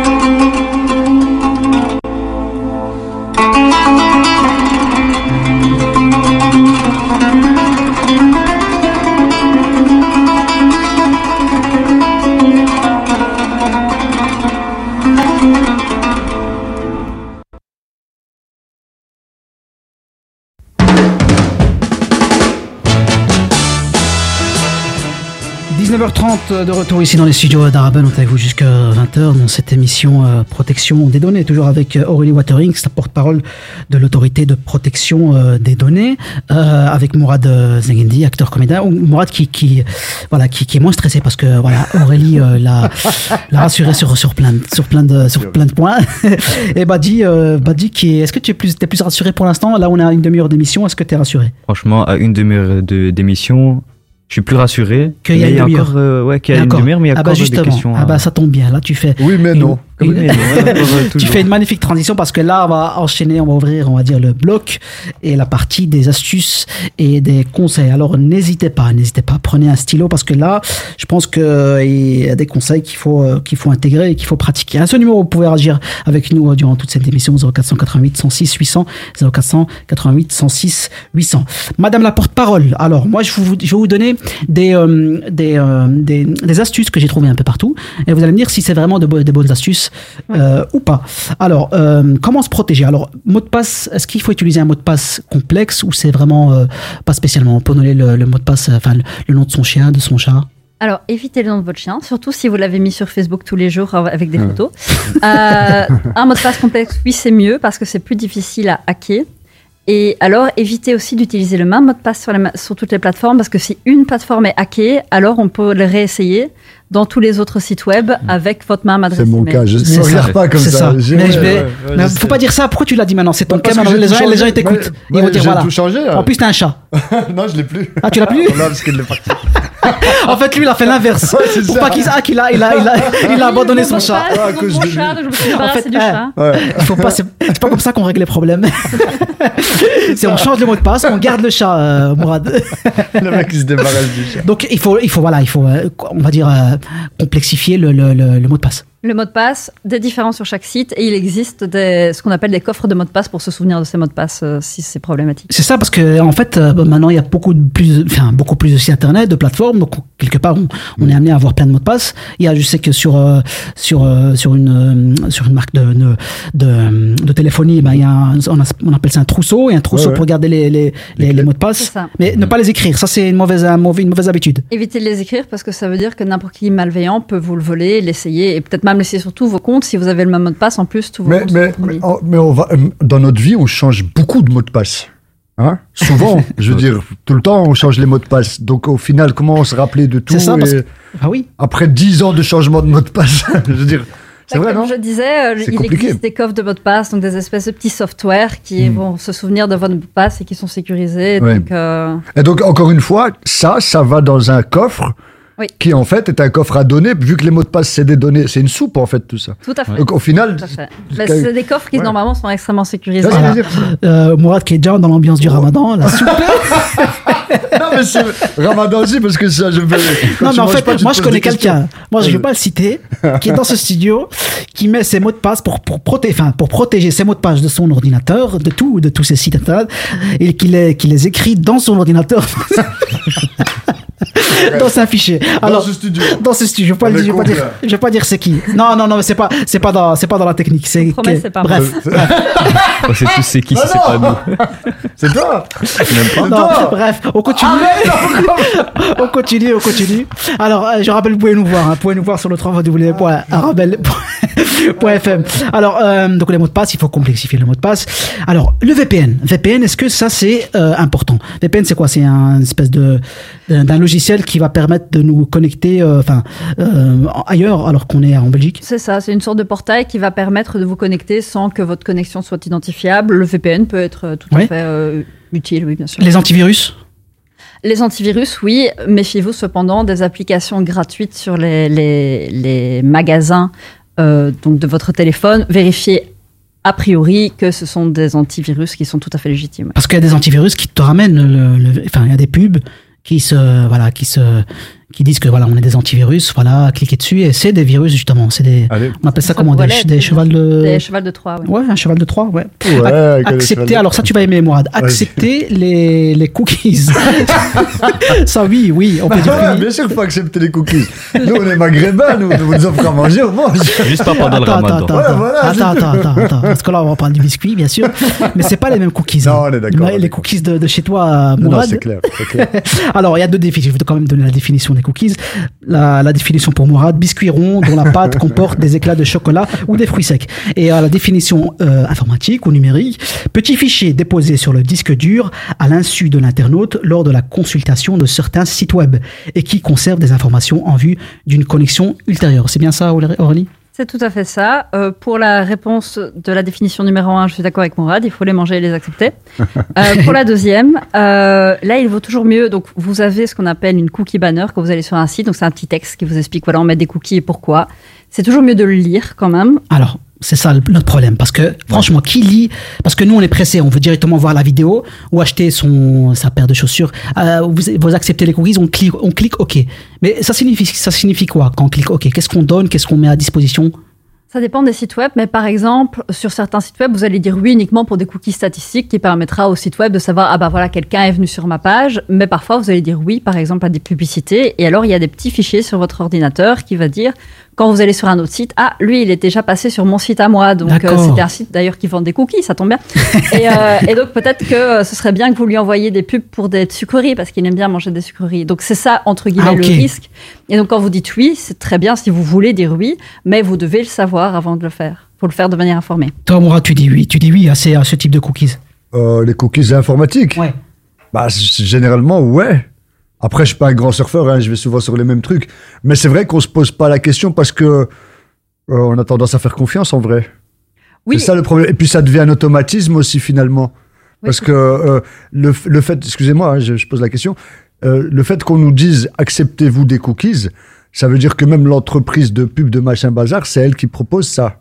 de retour ici dans les studios d'Araben. On est avec vous jusqu'à 20h dans cette émission euh, Protection des données, toujours avec euh, Aurélie Watering, la porte-parole de l'autorité de protection euh, des données, avec Mourad Zengendi, acteur comédien. Ou Mourad qui, voilà, qui, est moins stressé parce que voilà, Aurélie l'a rassuré sur, sur, plein, sur, plein de, sur plein de points. Et Badi, Badi qui est, est-ce que tu es plus, t'es plus rassuré pour l'instant? Là, on a une demi-heure d'émission. Est-ce que tu es rassuré? Franchement, à une demi-heure de- d'émission, je suis plus rassuré. Qu'il y a une demi-heure. encore, euh, ouais, qu'il y a une demi-heure, mais il y a ah bah encore des justement. questions. Ah bah ça tombe bien. Là, tu fais. Oui, mais non. Euh, tu fais une magnifique transition parce que là, on va enchaîner, on va ouvrir, on va dire, le bloc et la partie des astuces et des conseils. Alors, n'hésitez pas, n'hésitez pas, prenez un stylo parce que là, je pense qu'il y a des conseils qu'il faut, euh, qu'il faut intégrer et qu'il faut pratiquer. À ce numéro, vous pouvez réagir avec nous euh, durant toute cette émission 0488 106 800 0488 106 800. Madame la porte-parole, alors, moi, je, vous, je vais vous donner des, euh, des, euh, des, des astuces que j'ai trouvées un peu partout et vous allez me dire si c'est vraiment de, bo- des bonnes astuces euh, ou pas. Alors, euh, comment se protéger? Alors, mot de passe, est-ce qu'il faut utiliser un mot de passe complexe ou c'est vraiment euh, pas spécialement? On peut donner le, le mot de passe, enfin le, le nom de son chien, de son chat Alors, évitez le nom de votre chien, surtout si vous l'avez mis sur Facebook tous les jours avec des Ouais. photos. Euh, un mot de passe complexe, oui, c'est mieux parce que c'est plus difficile à hacker. Et alors, évitez aussi d'utiliser le même mot de passe sur, sur toutes les plateformes parce que si une plateforme est hackée, alors on peut le réessayer dans tous les autres sites web avec votre même adresse. C'est mon email. cas, je ne regarde pas comme ça. ça. Mais ouais, je vais- ouais, ouais, mais je faut pas dire ça. Pourquoi tu l'as dit maintenant? C'est ton cas Les gens, les gens t'écoutent. Ouais, Ils vont dire j'ai voilà. tout changé, hein. En plus, t'as un chat. non, je l'ai plus. Ah, tu l'as plus Non, parce qu'il est parti. En fait, lui, il a fait l'inverse. Ouais, Pour ça. pas qu'il ah, qu'il a, il a, il a, il a abandonné son chat. Ah, cause chat, donc je me suis En fait, du eh, chat. Ouais. Il faut pas, c'est c'est pas comme ça qu'on règle les problèmes. C'est on change le mot de passe, on garde le chat, euh, Mourad. Le mec, il se débarrasse du chat. Donc il faut, il faut voilà, il faut, euh, on va dire euh, complexifier le, mot de passe. Le mot de passe, des différents sur chaque site et il existe des, ce qu'on appelle des coffres de mots de passe pour se souvenir de ces mots de passe euh, si c'est problématique. C'est ça parce que en fait euh, maintenant il y a beaucoup de plus, enfin beaucoup plus de sites internet, de plateformes, donc quelque part on, on est amené à avoir plein de mots de passe. Il y a, je sais que sur euh, sur euh, sur une euh, sur une marque de de, de, de téléphonie, ben, il y a un- on, a- on appelle ça un trousseau et un trousseau Ouais, ouais. pour garder les les, les, les mots de passe. Mais ne pas les écrire, ça c'est une mauvaise un mauvais- une mauvaise habitude. Évitez de les écrire parce que ça veut dire que n'importe qui malveillant peut vous le voler, l'essayer et peut-être même laisser sur tous vos comptes si vous avez le même mot de passe en plus tous vos Mais, comptes mais, sont mais, oh, mais on va, euh, dans notre vie, on change beaucoup de mots de passe. Hein? Souvent, je veux dire, tout le temps, on change les mots de passe. Donc, au final, comment on se rappeler de tout C'est ça, parce que- Ah oui. Après 10 ans de changement de mot de passe, je veux dire, c'est vrai, comme non? je disais, euh, il compliqué. existe des coffres de mots de passe, donc des espèces de petits softwares qui Hmm. vont se souvenir de votre mot de passe et qui sont sécurisés. Ouais. Donc, euh, Et donc, encore une fois, ça, ça va dans un coffre Oui. qui, en fait, est un coffre à données, vu que les mots de passe, c'est des données, c'est une soupe, en fait, tout ça. tout à fait. Donc, au final, Bah, c'est des coffres qui Ouais. normalement sont extrêmement sécurisés. Voilà. Euh, Mourad qui est déjà dans l'ambiance du Ramadan, la soupe. non, mais c'est Ramadan aussi, parce que ça, je veux. Non, mais en fait, pas, moi je connais quelqu'un, moi je Ouais. vais pas le citer, qui est dans ce studio, qui met ses mots de passe pour, pour, protéger, enfin, pour protéger ses mots de passe de son ordinateur, de tout, de tous ses sites internet, et qui les, qui les écrit dans son ordinateur. dans un fichier. Alors, ce studio. Dans ce studio. Je vais pas, le- je vais pas dire, je vais pas dire c'est qui. Non, non, non, mais c'est pas, c'est pas dans, c'est pas dans la technique. C'est, promets, que- c'est pas bref. On sait tous c'est qui, si c'est pas nous. C'est toi Même pas. Non, toi. bref, on continue. On continue, on continue. Alors, euh, je rappelle, vous pouvez nous voir. Hein, vous pouvez nous voir sur le www.arabelle.fm. Alors, euh, donc les mots de passe, il faut complexifier le mot de passe. Alors, le VPN. VPN, est-ce que ça c'est euh, important? VPN, c'est quoi? C'est un espèce de d'un d'un logiciel qui va permettre de nous connecter, euh, enfin, euh, ailleurs, alors qu'on est en Belgique. C'est ça, c'est une sorte de portail qui va permettre de vous connecter sans que votre connexion soit identifiable. Le VPN peut être euh, tout Oui. à fait euh, utile, oui, bien sûr. Les antivirus? Les antivirus, oui. Méfiez-vous cependant des applications gratuites sur les, les, les magasins euh, donc de votre téléphone. Vérifiez a priori que ce sont des antivirus qui sont tout à fait légitimes. Parce qu'il y a des antivirus qui te ramènent, le, le- enfin, il y a des pubs qui se, voilà, qui se, qui disent que voilà, on est des antivirus, voilà, cliquez dessus et c'est des virus justement, c'est des, Allez. on appelle ça Ça comment, des, ch- des chevals de, Des chevals de Troie, oui. ouais, un cheval de Troie, ouais. Ouais, accepter, alors ça tu vas aimer Mourad, accepter les, les cookies. ça oui, oui, on peut dire Ouais, oui. bien sûr qu'il faut accepter les cookies. Nous, on est maghrébins, nous, nous nous offrons à manger, on mange. Juste pas pendant le ramadan. attends, Ouais, attends, voilà, attends, attends, attends, attends, parce que là on va parler du biscuit, bien sûr, mais c'est pas les mêmes cookies. Non, hein. on est d'accord, Les on cookies de, de chez toi, Non, non, Mourad, c'est clair, clair. Alors, il y a deux définitions. Je vais quand même donner la définition des cookies. La, la définition pour Mourad, biscuit rond dont la pâte comporte des éclats de chocolat ou des fruits secs. Et à la définition euh, informatique ou numérique, petit fichier déposé sur le disque dur à l'insu de l'internaute lors de la consultation de certains sites web et qui conserve des informations en vue d'une connexion ultérieure. C'est bien ça, Aurélie? C'est tout à fait ça. Euh, pour la réponse de la définition numéro un, je suis d'accord avec Mourad, il faut les manger et les accepter. Euh, pour la deuxième, euh, là, il vaut toujours mieux. Donc, vous avez ce qu'on appelle une cookie banner quand vous allez sur un site. Donc, c'est un petit texte qui vous explique, voilà, on met des cookies et pourquoi. C'est toujours mieux de le lire quand même. Alors, c'est ça le- notre problème. Parce que, franchement, qui lit Parce que nous, on est pressé. On veut directement voir la vidéo ou acheter son, sa paire de chaussures. Euh, vous, vous acceptez les cookies, on clique, on clique OK. Mais ça signifie, ça signifie quoi quand on clique OK? Qu'est-ce qu'on donne? Qu'est-ce qu'on met à disposition? Ça dépend des sites web, mais par exemple, sur certains sites web, vous allez dire oui uniquement pour des cookies statistiques qui permettra au site web de savoir, ah bah voilà, quelqu'un est venu sur ma page, mais parfois vous allez dire oui, par exemple, à des publicités, et alors il y a des petits fichiers sur votre ordinateur qui va dire, quand vous allez sur un autre site, ah, lui, il est déjà passé sur mon site à moi, donc euh, c'était un site d'ailleurs qui vend des cookies, ça tombe bien. et, euh, et donc peut-être que euh, ce serait bien que vous lui envoyiez des pubs pour des sucreries, parce qu'il aime bien manger des sucreries. Donc c'est ça, entre guillemets, Ah, ok. le risque. Et donc quand vous dites oui, c'est très bien si vous voulez dire oui, mais vous devez le savoir avant de le faire. faut le faire de manière informée. Toi, Mourad, tu dis oui. Tu dis oui à, ces- à ce type de cookies. Euh, les cookies informatiques Ouais. Bah, généralement, ouais. Après, je suis pas un grand surfeur, hein, je vais souvent sur les mêmes trucs. Mais c'est vrai qu'on se pose pas la question parce que euh, on a tendance à faire confiance en vrai. Oui. C'est ça le problème. Et puis ça devient un automatisme aussi finalement. Parce que euh, le, le fait, excusez-moi, hein, je, je pose la question, euh, le fait qu'on nous dise acceptez-vous des cookies, ça veut dire que même l'entreprise de pub de machin bazar, c'est elle qui propose ça.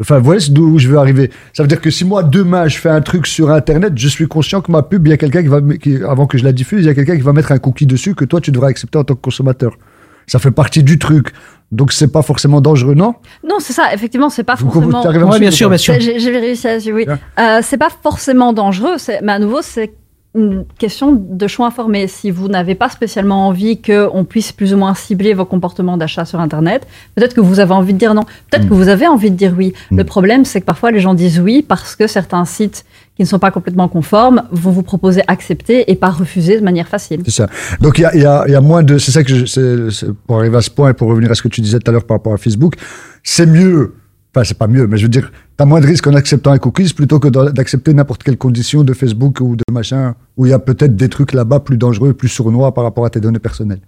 Enfin, vous voyez d'où je veux arriver. Ça veut dire que si moi, demain, je fais un truc sur Internet, je suis conscient que ma pub, il y a quelqu'un qui va, qui, avant que je la diffuse, il y a quelqu'un qui va mettre un cookie dessus que toi, tu devrais accepter en tant que consommateur. Ça fait partie du truc. Donc, c'est pas forcément dangereux, non? Non, c'est ça. Effectivement, c'est pas Vous forcément. Ouais, bien sûr, bien sûr. J'ai j'ai réussi à suivre, oui. Euh, c'est pas forcément dangereux, c'est- mais à nouveau, c'est une question de choix informé. Si vous n'avez pas spécialement envie qu'on puisse plus ou moins cibler vos comportements d'achat sur Internet, peut-être que vous avez envie de dire non. Peut-être Mm. que vous avez envie de dire oui. Le problème, c'est que parfois les gens disent oui parce que certains sites qui ne sont pas complètement conformes vont vous proposer accepter et pas refuser de manière facile. C'est ça. Donc il y a, il y, a, il y a moins de. C'est ça que je. pour arriver à ce point et pour revenir à ce que tu disais tout à l'heure par rapport à Facebook, c'est mieux. Enfin, c'est pas mieux, mais je veux dire, t'as moins de risques en acceptant un cookies plutôt que d'accepter n'importe quelle condition de Facebook ou de machin où il y a peut-être des trucs là-bas plus dangereux, plus sournois par rapport à tes données personnelles.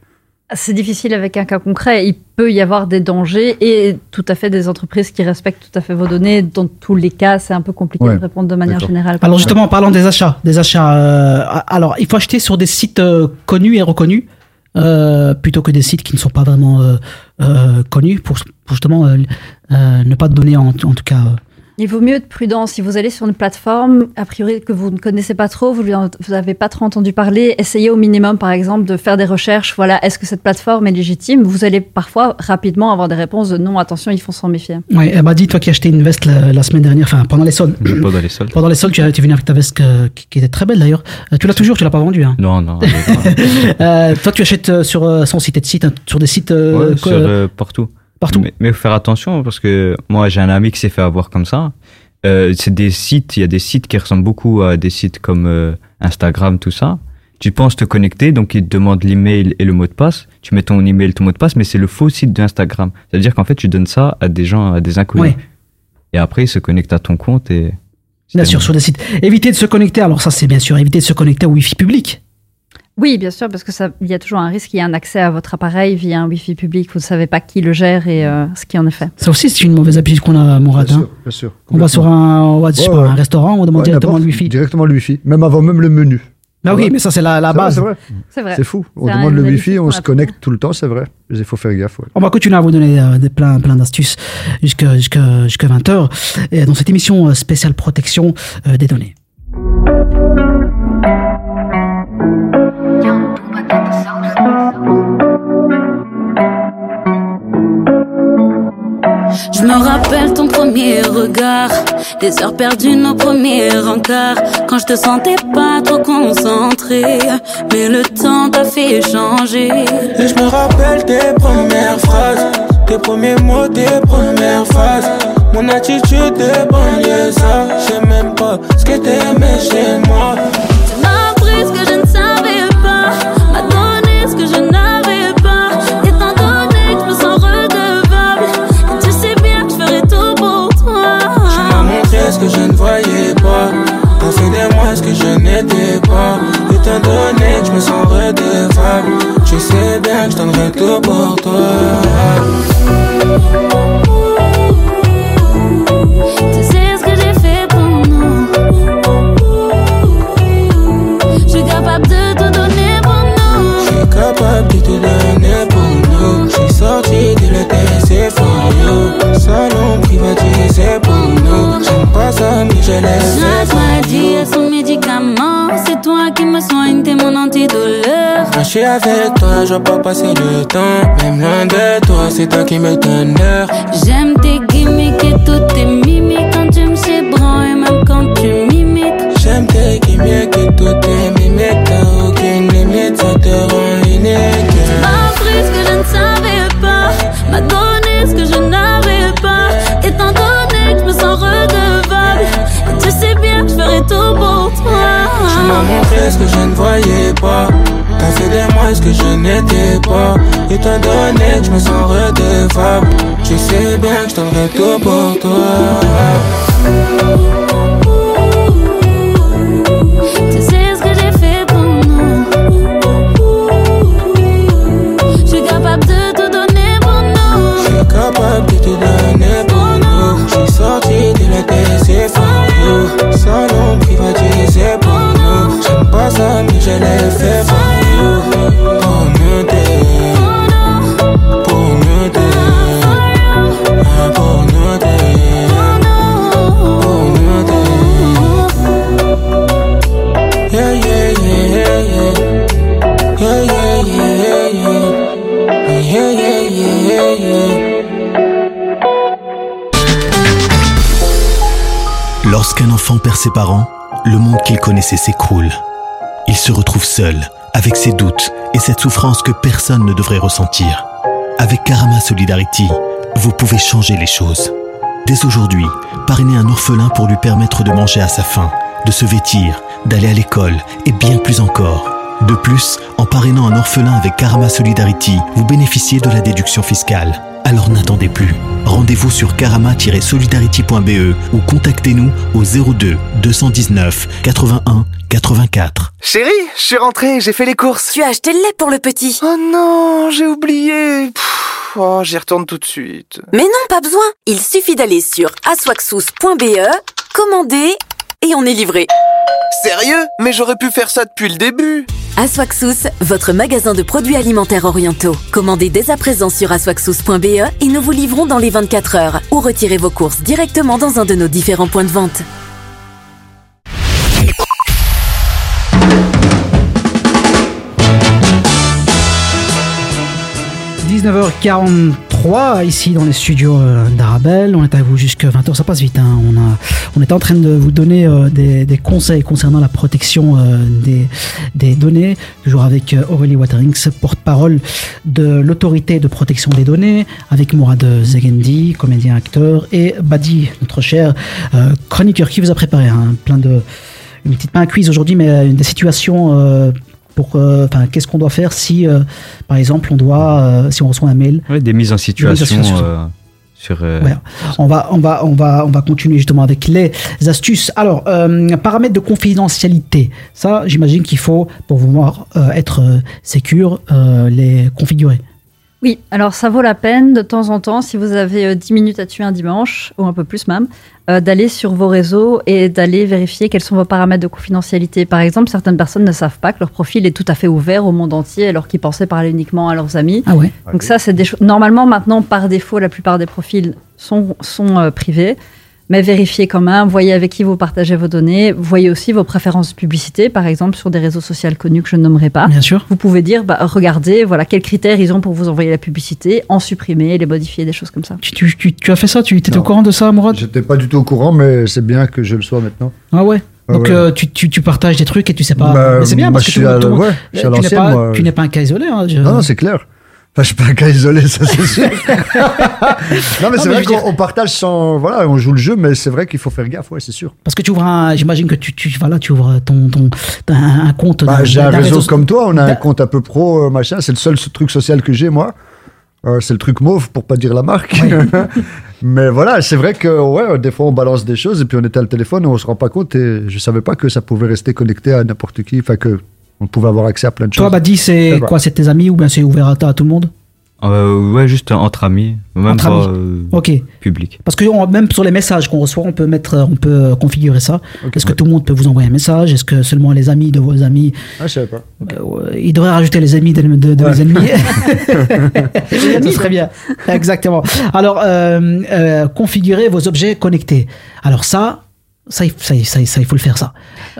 C'est difficile avec un cas concret. Il peut y avoir des dangers et tout à fait des entreprises qui respectent tout à fait vos données. Dans tous les cas, c'est un peu compliqué Ouais, de répondre de manière générale. Alors justement, en parlant des achats, des achats. euh, alors, il faut acheter sur des sites euh, connus et reconnus euh, plutôt que des sites qui ne sont pas vraiment euh, connus pour, pour justement euh, euh, ne pas donner en, en tout cas. Il vaut mieux être prudent. Si vous allez sur une plateforme, a priori que vous ne connaissez pas trop, vous n'avez pas trop entendu parler, essayez au minimum, par exemple, de faire des recherches. Voilà, est-ce que cette plateforme est légitime? Vous allez parfois rapidement avoir des réponses de non, attention, il faut s'en méfier. Oui, elle m'a dit, toi qui as acheté une veste la, la semaine dernière, enfin pendant les soldes. Pendant les soldes. Pendant les soldes, tu, es venu avec ta veste euh, qui, était très belle d'ailleurs. Euh, Tu l'as toujours, tu l'as pas vendue. Hein. Non, non. Euh, toi, tu achètes sur euh, son site et de site, hein, sur des sites euh, Ouais, quoi, sur, euh, partout. Partout. Mais, mais faut faire attention parce que moi j'ai un ami qui s'est fait avoir comme ça. Euh, c'est des sites, il y a des sites qui ressemblent beaucoup à des sites comme euh, Instagram, tout ça. Tu penses te connecter, donc ils te demandent l'email et le mot de passe. Tu mets ton email, ton mot de passe, mais c'est le faux site d'Instagram. C'est-à-dire qu'en fait tu donnes ça à des gens, à des inconnus. Ouais. Et après ils se connectent à ton compte et. Bien sûr, sur des sites. Évitez de se connecter. Alors ça, c'est bien sûr éviter de se connecter au Wi-Fi public. Oui, bien sûr, parce que ça, il y a toujours un risque qu'il y ait un accès à votre appareil via un Wi-Fi public. Vous ne savez pas qui le gère et euh, ce qui en est fait. Ça aussi, c'est une mauvaise habitude qu'on a, Mourad. Bien hein. sûr, bien sûr. On va sur un, on va, je sais Ouais, pas, ouais. un restaurant, on demande Ouais, directement le Wi-Fi. Directement le Wi-Fi, même avant même le menu. Ah oui, mais ça, c'est la, la C'est vrai, base. C'est vrai. C'est fou. On demande le Wi-Fi, on se a connecte tout le temps, c'est vrai. Il faut faire gaffe. ouais. On va continuer à vous donner euh, des plein, plein d'astuces jusqu'à jusqu'à jusqu'à 20h et dans cette émission euh, spéciale protection euh, des données. Je me rappelle ton premier regard, les heures perdues, nos premiers encarts. Quand je te sentais pas trop concentré, mais le temps t'a fait changer. Et je me rappelle tes premières phrases, tes premiers mots, tes premières phrases. Mon attitude de banlieue, ça, je sais même pas ce que t'aimais chez moi. Tu m'as appris ce que je ne que je ne voyais pas. T'as fait de moi ce que je n'étais pas. Étant donné que je me sens redevable, tu sais bien que je donnerai tout pour toi. For you. Salon privatisé pour nous? J'aime pas ça, mais je laisse. Chaque maladie a son médicament. C'est toi qui me soigne, t'es mon antidouleur. Quand je suis avec toi, je veux pas passer le temps. Même loin de toi, c'est toi qui me donne l'heure. J'aime tes gimmicks et toutes tes mimiques quand tu me chébranles et même quand tu m'imites. J'aime tes gimmicks et toutes tes mimiques. M'as montré ce que je ne voyais pas. T'as fait de moi ce que je n'étais pas. Étant donné que je me sens redevable, tu sais bien que je donnerai tout pour toi. Tu sais ce que j'ai fait pour nous. Je suis capable de tout donner pour nous. Je suis capable de te donner pour nous. Je suis sorti de la TC for you. Salon privatisé pour nous. Lorsqu'un enfant perd ses parents, le monde qu'il connaissait s'écroule. Retrouve seul, avec ses doutes et cette souffrance que personne ne devrait ressentir. Avec Karama Solidarity, vous pouvez changer les choses. Dès aujourd'hui, parrainez un orphelin pour lui permettre de manger à sa faim, de se vêtir, d'aller à l'école et bien plus encore. De plus, en parrainant un orphelin avec Karama Solidarity, vous bénéficiez de la déduction fiscale. Alors n'attendez plus. Rendez-vous sur karama-solidarity.be ou contactez-nous au 02 219 81 84. Chérie, je suis rentré, j'ai fait les courses. Tu as acheté le lait pour le petit. Oh non, j'ai oublié. Pff, oh, j'y retourne tout de suite. Mais non, pas besoin. Il suffit d'aller sur aswaxous.be, commander et on est livré. Sérieux? Mais j'aurais pu faire ça depuis le début. Aswaxous, votre magasin de produits alimentaires orientaux. Commandez dès à présent sur aswaxous.be et nous vous livrons dans les 24 heures ou retirez vos courses directement dans un de nos différents points de vente. – 19h43 ici dans les studios euh, d'Arabelle. On est avec vous jusqu'à 20h, ça passe vite. hein. On, a, on est en train de vous donner euh, des, conseils concernant la protection euh, des, données, toujours avec Aurélie Waterings, porte-parole de l'autorité de protection des données, avec Mourad Zegendi, comédien acteur, et Badi, notre cher chroniqueur, qui vous a préparé un plein de une petite pas un quiz aujourd'hui, mais des situations pour, euh, qu'est-ce qu'on doit faire si, euh, par exemple, on doit, euh, si on reçoit un mail. Ouais, des mises en situation, situation. euh, sur. Ouais. On va, on va, on va, on va continuer justement avec les astuces. Alors, paramètres de confidentialité. Ça, j'imagine qu'il faut, pour pouvoir être sécure, les configurer. Oui, alors ça vaut la peine de temps en temps, si vous avez euh, 10 minutes à tuer un dimanche, ou un peu plus même, euh, d'aller sur vos réseaux et d'aller vérifier quels sont vos paramètres de confidentialité. Par exemple, certaines personnes ne savent pas que leur profil est tout à fait ouvert au monde entier alors qu'ils pensaient parler uniquement à leurs amis. Ah ouais. Donc ça, c'est des choses... Normalement, maintenant, par défaut, la plupart des profils sont, sont euh, privés. Mais vérifiez quand même, voyez avec qui vous partagez vos données, voyez aussi vos préférences de publicité, par exemple sur des réseaux sociaux connus que je ne nommerai pas. Bien sûr. Vous pouvez dire, bah, regardez, voilà quels critères ils ont pour vous envoyer la publicité, en supprimer, les modifier, des choses comme ça. Tu, tu, tu, tu as fait ça Tu étais au courant de ça, Mourad? J'étais pas du tout au courant, mais c'est bien que je le sois maintenant. Ah ouais. Ah Donc ouais. euh, tu, tu, tu partages des trucs et tu sais pas. Bah, c'est bien parce que ouais, tu n'es pas, moi. tu n'es pas un cas isolé. hein, je- Non, non, c'est clair. Enfin, je suis pas un cas isolé, ça c'est sûr. non, mais c'est vrai qu'on on partage sans. Voilà, on joue le jeu, mais c'est vrai qu'il faut faire gaffe, ouais, c'est sûr. Parce que tu ouvres un, j'imagine que tu, tu, voilà, tu ouvres ton, ton, un, compte. Bah, j'ai un réseau réseau- comme toi, on a un d'un- compte un peu pro, euh, machin. C'est le seul truc social que j'ai, moi. Euh, c'est le truc mauve, pour pas dire la marque. mais voilà, c'est vrai que, ouais, des fois on balance des choses et puis on était à le téléphone et on se rend pas compte et je savais pas que ça pouvait rester connecté à n'importe qui. Enfin, que on pouvait avoir accès à plein de choses. Toi, Badi, c'est quoi C'est tes amis ou bien c'est ouvert à, à tout le monde euh, ouais, juste entre amis, même Entre pas amis. euh, Ok. public. Parce que on- même sur les messages qu'on reçoit, on peut mettre, on peut euh, configurer ça. Est-ce que tout le monde peut vous envoyer un message? Est-ce que seulement les amis de vos amis? Ah, je savais pas. Euh, Il devrait rajouter les amis de, de- de Ouais. mes ennemis. Ce serait bien. Exactement. Alors, euh, euh, configurer vos objets connectés. Alors ça, ça, il- ça, il- ça, il- ça, il faut le faire ça.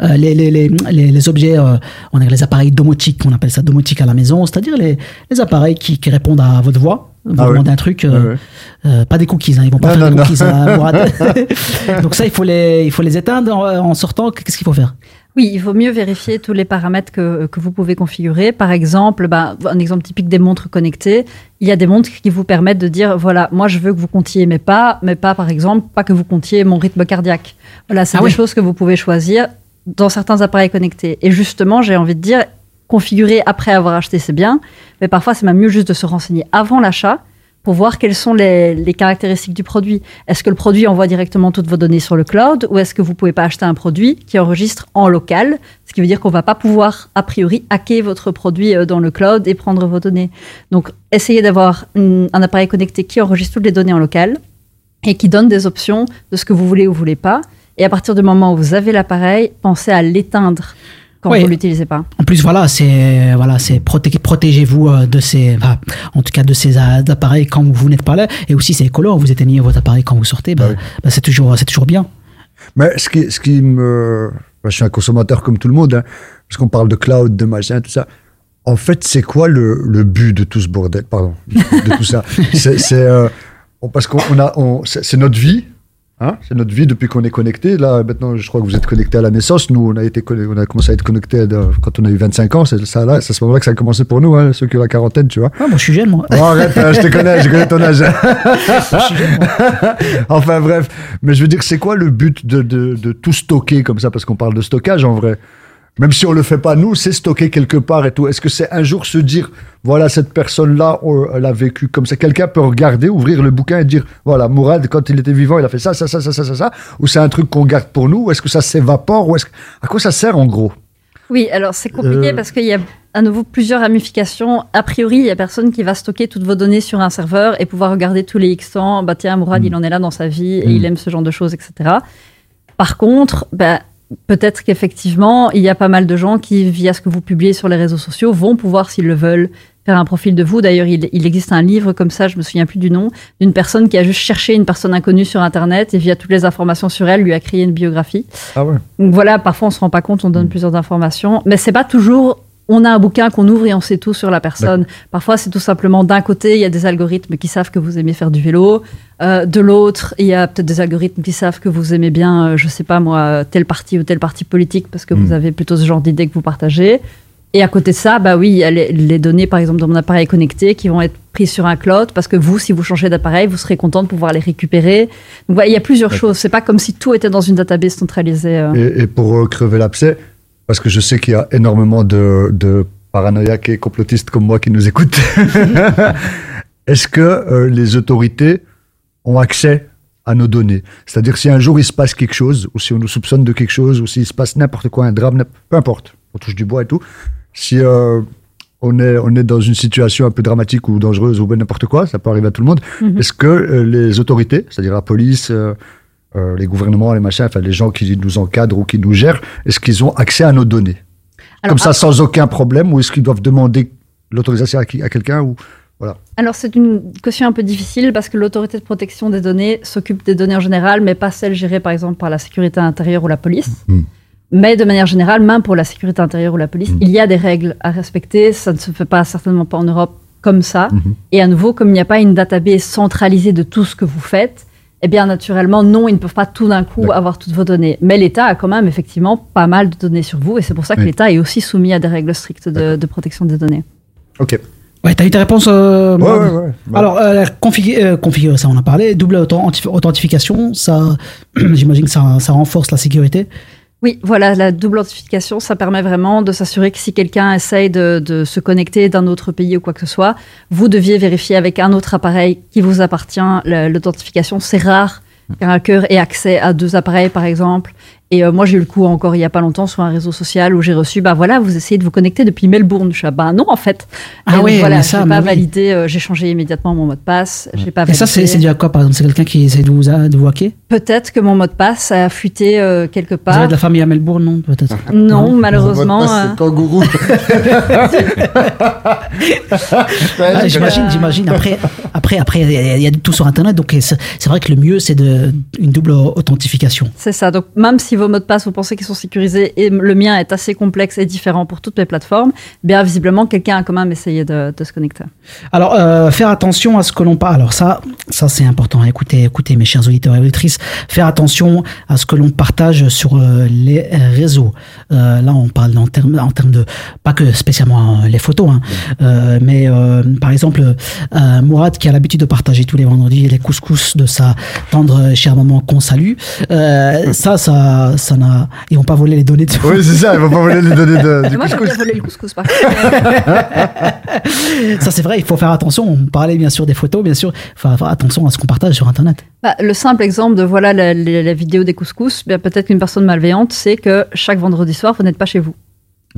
Euh, les, les, les, les, les objets, euh, on a les appareils domotiques, on appelle ça domotique à la maison, c'est-à-dire les, les appareils qui, qui répondent à votre voix. Vous Ah demandez un truc, euh, euh, pas des cookies, hein, ils vont pas Non, faire non, des cookies. hein, Mourad. Donc ça, il faut les, il faut les éteindre en, en sortant. Qu'est-ce qu'il faut faire? Oui, il vaut mieux vérifier tous les paramètres que, que vous pouvez configurer. Par exemple, bah, un exemple typique des montres connectées, il y a des montres qui vous permettent de dire, voilà, moi je veux que vous comptiez mes pas, mais pas par exemple, pas que vous comptiez mon rythme cardiaque. Voilà, c'est Ah des oui. choses que vous pouvez choisir dans certains appareils connectés. Et justement, j'ai envie de dire, configurer après avoir acheté, c'est bien, mais parfois c'est même mieux juste de se renseigner avant l'achat pour voir quelles sont les, les caractéristiques du produit. Est-ce que le produit envoie directement toutes vos données sur le cloud ou est-ce que vous pouvez pas acheter un produit qui enregistre en local, ce qui veut dire qu'on va pas pouvoir a priori hacker votre produit euh, dans le cloud et prendre vos données. Donc essayez d'avoir un appareil connecté qui enregistre toutes les données en local et qui donne des options de ce que vous voulez ou voulez pas. Et à partir du moment où vous avez l'appareil, pensez à l'éteindre quand Oui. vous l'utilisez pas. En plus, voilà, c'est voilà, c'est proté- protégez-vous euh, de ces, enfin, en tout cas de ces euh, appareils quand vous n'êtes pas là, et aussi c'est écolo. Vous éteignez votre appareil quand vous sortez, bah, bah, c'est toujours, c'est toujours bien. Mais ce qui, ce qui me. moi, je suis un consommateur comme tout le monde, hein, parce qu'on parle de cloud, de machin, tout ça. En fait, c'est quoi le, le but de tout ce bordel? Pardon, de tout ça. C'est. euh, parce qu'on on a. c'est notre vie. Hein c'est notre vie depuis qu'on est connecté. Là, maintenant, je crois que vous êtes connecté à la naissance. Nous, on a, été, on a commencé à être connecté quand on a eu 25 ans. C'est ça, là, c'est à ce moment-là que ça a commencé pour nous, hein, ceux qui ont la quarantaine, tu vois. Ah, moi, je suis jeune, moi. Oh, arrête, hein, je te connais, je connais ton âge. enfin bref, mais je veux dire, c'est quoi le but de, de, de tout stocker comme ça? Parce qu'on parle de stockage en vrai. Même si on le fait pas nous, c'est stocké quelque part et tout. Est-ce que c'est un jour se dire, voilà, cette personne-là, on- elle a vécu comme ça? Quelqu'un peut regarder, ouvrir le bouquin et dire, voilà, Mourad, quand il était vivant, il a fait ça, ça, ça, ça, ça, ça, ça. Ou c'est un truc qu'on garde pour nous? Ou est-ce que ça s'évapore? Ou est-ce que... À quoi ça sert en gros? Oui, alors c'est compliqué Euh. parce qu'il y a à nouveau plusieurs ramifications. A priori, il y a personne qui va stocker toutes vos données sur un serveur et pouvoir regarder tous les X temps. Bah tiens, Mourad, il en est là dans sa vie et Mm. il aime ce genre de choses, etc. Par contre, bah, peut-être qu'effectivement, il y a pas mal de gens qui, via ce que vous publiez sur les réseaux sociaux, vont pouvoir, s'ils le veulent, faire un profil de vous. D'ailleurs, il, il existe un livre comme ça, je me souviens plus du nom, d'une personne qui a juste cherché une personne inconnue sur Internet et via toutes les informations sur elle, lui a créé une biographie. Ah ouais. Donc voilà, parfois on se rend pas compte, on donne plusieurs informations, mais c'est pas toujours. On a un bouquin qu'on ouvre et on sait tout sur la personne. Parfois, c'est tout simplement d'un côté, il y a des algorithmes qui savent que vous aimez faire du vélo. Euh, de l'autre, il y a peut-être des algorithmes qui savent que vous aimez bien, euh, je sais pas moi, tel parti ou tel parti politique parce que vous avez plutôt ce genre d'idées que vous partagez. Et à côté de ça, bah oui, il y a les, les données, par exemple, de mon appareil connecté qui vont être prises sur un cloud parce que vous, si vous changez d'appareil, vous serez content de pouvoir les récupérer. Donc voilà, il y a plusieurs choses. C'est pas comme si tout était dans une database centralisée. euh. Et, et pour euh, crever l'abcès, parce que je sais qu'il y a énormément de, de paranoïaques et complotistes comme moi qui nous écoutent, est-ce que euh, les autorités ont accès à nos données? C'est-à-dire si un jour il se passe quelque chose, ou si on nous soupçonne de quelque chose, ou s'il se passe n'importe quoi, un drame, peu importe, on touche du bois et tout, si euh, on, est, on est dans une situation un peu dramatique ou dangereuse ou ben n'importe quoi, ça peut arriver à tout le monde, Mhm. est-ce que euh, les autorités, c'est-à-dire la police, euh, les gouvernements, les machins, enfin les gens qui nous encadrent ou qui nous gèrent, est-ce qu'ils ont accès à nos données Alors, Comme ça, ah- sans aucun problème, ou est-ce qu'ils doivent demander l'autorisation à, quelqu'un ou voilà. Alors, c'est une question un peu difficile parce que l'autorité de protection des données s'occupe des données en général, mais pas celles gérées par exemple par la sécurité intérieure ou la police. Mais de manière générale, même pour la sécurité intérieure ou la police, il y a des règles à respecter. Ça ne se fait pas certainement pas en Europe comme ça. Et à nouveau, comme il n'y a pas une database centralisée de tout ce que vous faites, eh bien naturellement, non, ils ne peuvent pas tout d'un coup avoir toutes vos données. Mais l'État a quand même effectivement pas mal de données sur vous, et c'est pour ça que Oui. l'État est aussi soumis à des règles strictes de, de protection des données. Ok. Ouais, t'as eu tes réponses, euh, Ouais, ouais, ouais. Bah. Alors, euh, configurer, euh, configurer, ça on en a parlé. Double authenti- authentification, ça, j'imagine que ça, ça renforce la sécurité. Oui, voilà, la double authentification, ça permet vraiment de s'assurer que si quelqu'un essaye de, se connecter d'un autre pays ou quoi que ce soit, vous deviez vérifier avec un autre appareil qui vous appartient. La- L'authentification, c'est rare qu'un hacker ait accès à deux appareils, par exemple. Et euh, moi, j'ai eu le coup encore il y a pas longtemps sur un réseau social où j'ai reçu, bah voilà, vous essayez de vous connecter depuis Melbourne. Je suis, ah, bah non, en fait. Ah Et donc, ouais, voilà, mais j'ai ça, pas mais oui. validé, euh, j'ai changé immédiatement mon mot de passe. J'ai pas Et ça, c'est c'est dû à quoi, par exemple? C'est quelqu'un qui essaie de vous, de vous hacker? Peut-être que mon mot de passe a fuité euh, quelque Vous part. avez de la famille à Melbourne, non? Peut-être. Non, malheureusement. euh, kangourou. Ah, j'imagine, j'imagine. Après, après, après, il y a- y, tout sur Internet, donc c'est c'est vrai que le mieux, c'est de une double authentification. C'est ça. Donc, même si vos mots de passe, vous pensez qu'ils sont sécurisés et le mien est assez complexe et différent pour toutes les plateformes, bien visiblement, quelqu'un a quand même essayé de, se connecter. Alors, euh, faire attention à ce que l'on parle. Alors ça, ça c'est important. Écoutez, écoutez, mes chers auditeurs et auditrices, faire attention à ce que l'on partage sur euh, les réseaux. Euh, là, on parle en termes, en termes de pas que spécialement les photos, hein, mais par exemple, Mourad qui a l'habitude de partager tous les vendredis les couscous de sa tendre chère maman qu'on salue. Euh, ça, ça, ça n'a. Ils vont pas voler les données de. Oui, c'est ça. Ils vont pas voler les données de, du Moi, couscous. bien voler le couscous, par contre. ça, c'est vrai. Il faut faire attention. On parlait bien sûr des photos, bien sûr. Il faut faire attention à ce qu'on partage sur Internet. Bah, le simple exemple de voilà la, la- la vidéo des couscous, bien, peut-être qu'une personne malveillante sait que chaque vendredi soir, vous n'êtes pas chez vous.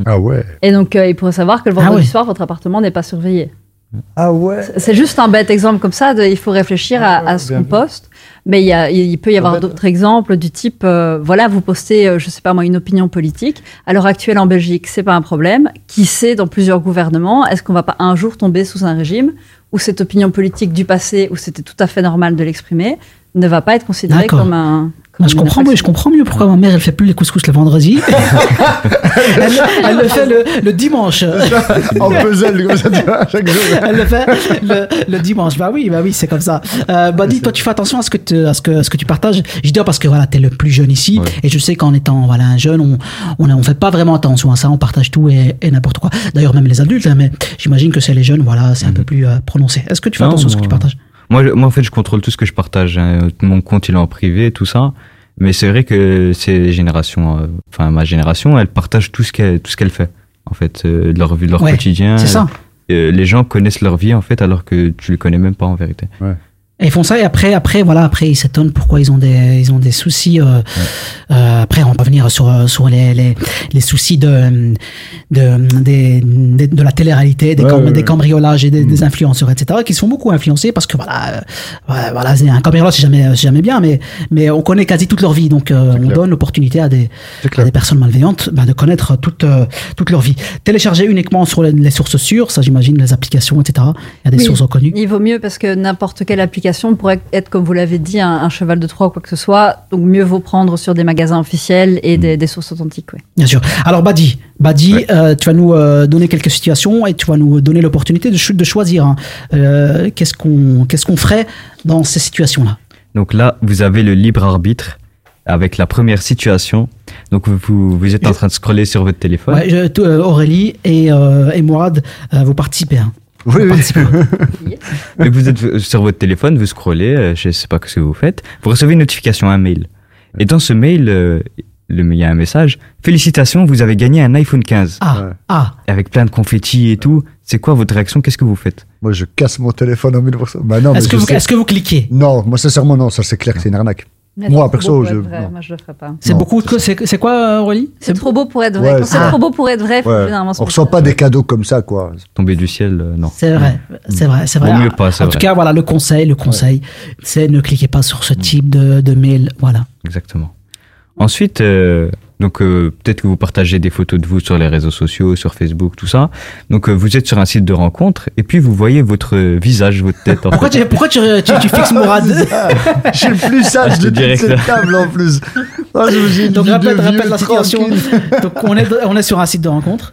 Ah ouais. Et donc, euh, il pourrait savoir que le vendredi ouais. soir, votre appartement n'est pas surveillé. Ah ouais. C'est juste un bête exemple comme ça. de- il faut réfléchir à, à ce qu'on poste. Mais il, y a- il peut y avoir d'autres exemples du type, euh, voilà, vous postez, euh, je sais pas moi, une opinion politique. À l'heure actuelle en Belgique, c'est pas un problème. Qui sait dans plusieurs gouvernements, est-ce qu'on va pas un jour tomber sous un régime où cette opinion politique du passé, où c'était tout à fait normal de l'exprimer, ne va pas être considérée comme un. Moi, je comprends mieux, je comprends mieux pourquoi ma mère elle fait plus les couscous le vendredi. elle, elle le fait le, le dimanche. en puzzle, comme ça, tu vois, chaque jour. elle le fait le, le dimanche. Bah oui, bah oui, c'est comme ça. Euh, bah dis, toi, tu fais attention à ce que tu, à ce que, à ce que tu partages. Je dis parce que voilà, t'es le plus jeune ici, et je sais qu'en étant voilà un jeune, on, on, on fait pas vraiment attention à ça, on partage tout et, et n'importe quoi. D'ailleurs, même les adultes, hein, mais j'imagine que c'est les jeunes, voilà, c'est un peu plus euh, prononcé. Est-ce que tu fais Non, attention à ce que tu partages? Moi, moi, en fait, je contrôle tout ce que je partage. hein. Mon compte, il est en privé, tout ça. Mais c'est vrai que ces générations, euh, enfin ma génération, elle partage tout ce qu'elle, tout ce qu'elle fait, en fait, euh, de leur vie, de leur Ouais, quotidien. c'est ça. Euh, les gens connaissent leur vie, en fait, alors que tu le connais même pas en vérité. Et ils font ça et après, après, voilà, après ils s'étonnent pourquoi ils ont des, ils ont des soucis. euh, euh, après, on va venir sur euh, sur les les, les soucis de de des, des- de la télé-réalité, des, Ouais, cam- ouais, des ouais. cambriolages et des, des influenceurs, etc., qui se font beaucoup influencer parce que voilà, euh, voilà, c'est un cambriolage c'est jamais c'est jamais bien, mais mais on connaît quasi toute leur vie, donc euh, on donne l'opportunité à des à des personnes malveillantes ben, de connaître toute euh, toute leur vie. Télécharger uniquement sur les, les sources sûres, ça j'imagine, les applications, etc. Il y a des Oui. sources reconnues. Il vaut mieux parce que n'importe quelle application pourrait être, comme vous l'avez dit, un, un cheval de Troie ou quoi que ce soit. Donc mieux vaut prendre sur des magasins officiels et des, des sources authentiques. ouais. Bien sûr. Alors Badi, Badi, euh, tu vas nous euh, donner quelques situations et tu vas nous donner l'opportunité de, de choisir. hein. Euh, qu'est-ce qu'on qu'est-ce qu'on ferait dans ces situations-là? Donc là, vous avez le libre arbitre avec la première situation. Donc vous, vous, êtes en train de scroller sur votre téléphone. Ouais, je- Aurélie et, euh, et Mourad, euh, vous participez. hein. Oui, Vous oui. Donc vous êtes sur votre téléphone, vous scrollez, euh, je sais pas ce que vous faites, vous recevez une notification, un mail. Et dans ce mail, euh, le- il y a un message. Félicitations, vous avez gagné un iPhone 15. Ah, ah. Avec plein de confettis et tout. C'est quoi votre réaction? Qu'est-ce que vous faites? Moi, je casse mon téléphone en 1000%. Bah non, Est-ce que, que vous cliquez? Non, moi, sincèrement, non. Ça, c'est clair que c'est une arnaque. Mais Moi, c'est trop perso, beau je. pour être vrai. non. Moi, je le ferais pas. C'est beaucoup. de- C'est c'est quoi, Aurélie? C'est trop beau pour être vrai. Ouais, c'est trop beau pour être vrai, Ouais. On reçoit pas des cadeaux comme ça, quoi. Tomber du ciel, euh, non. C'est vrai, c'est vrai, c'est vrai. Vaut mieux pas, c'est en vrai. tout cas, voilà, le conseil, le conseil, c'est ne cliquez pas sur ce type de, de mail. Voilà. Exactement. Ensuite, euh, donc euh, peut-être que vous partagez des photos de vous sur les réseaux sociaux, sur Facebook, tout ça. Donc euh, vous êtes sur un site de rencontre et puis vous voyez votre visage, votre tête. En Pourquoi, fait. tu, pourquoi tu, tu, tu fixes Mourad Je suis le plus sage de te toute cette table, en plus. Ah, je vous ai Donc rappelle, la situation. tranquille. Donc on est, on est sur un site de rencontre.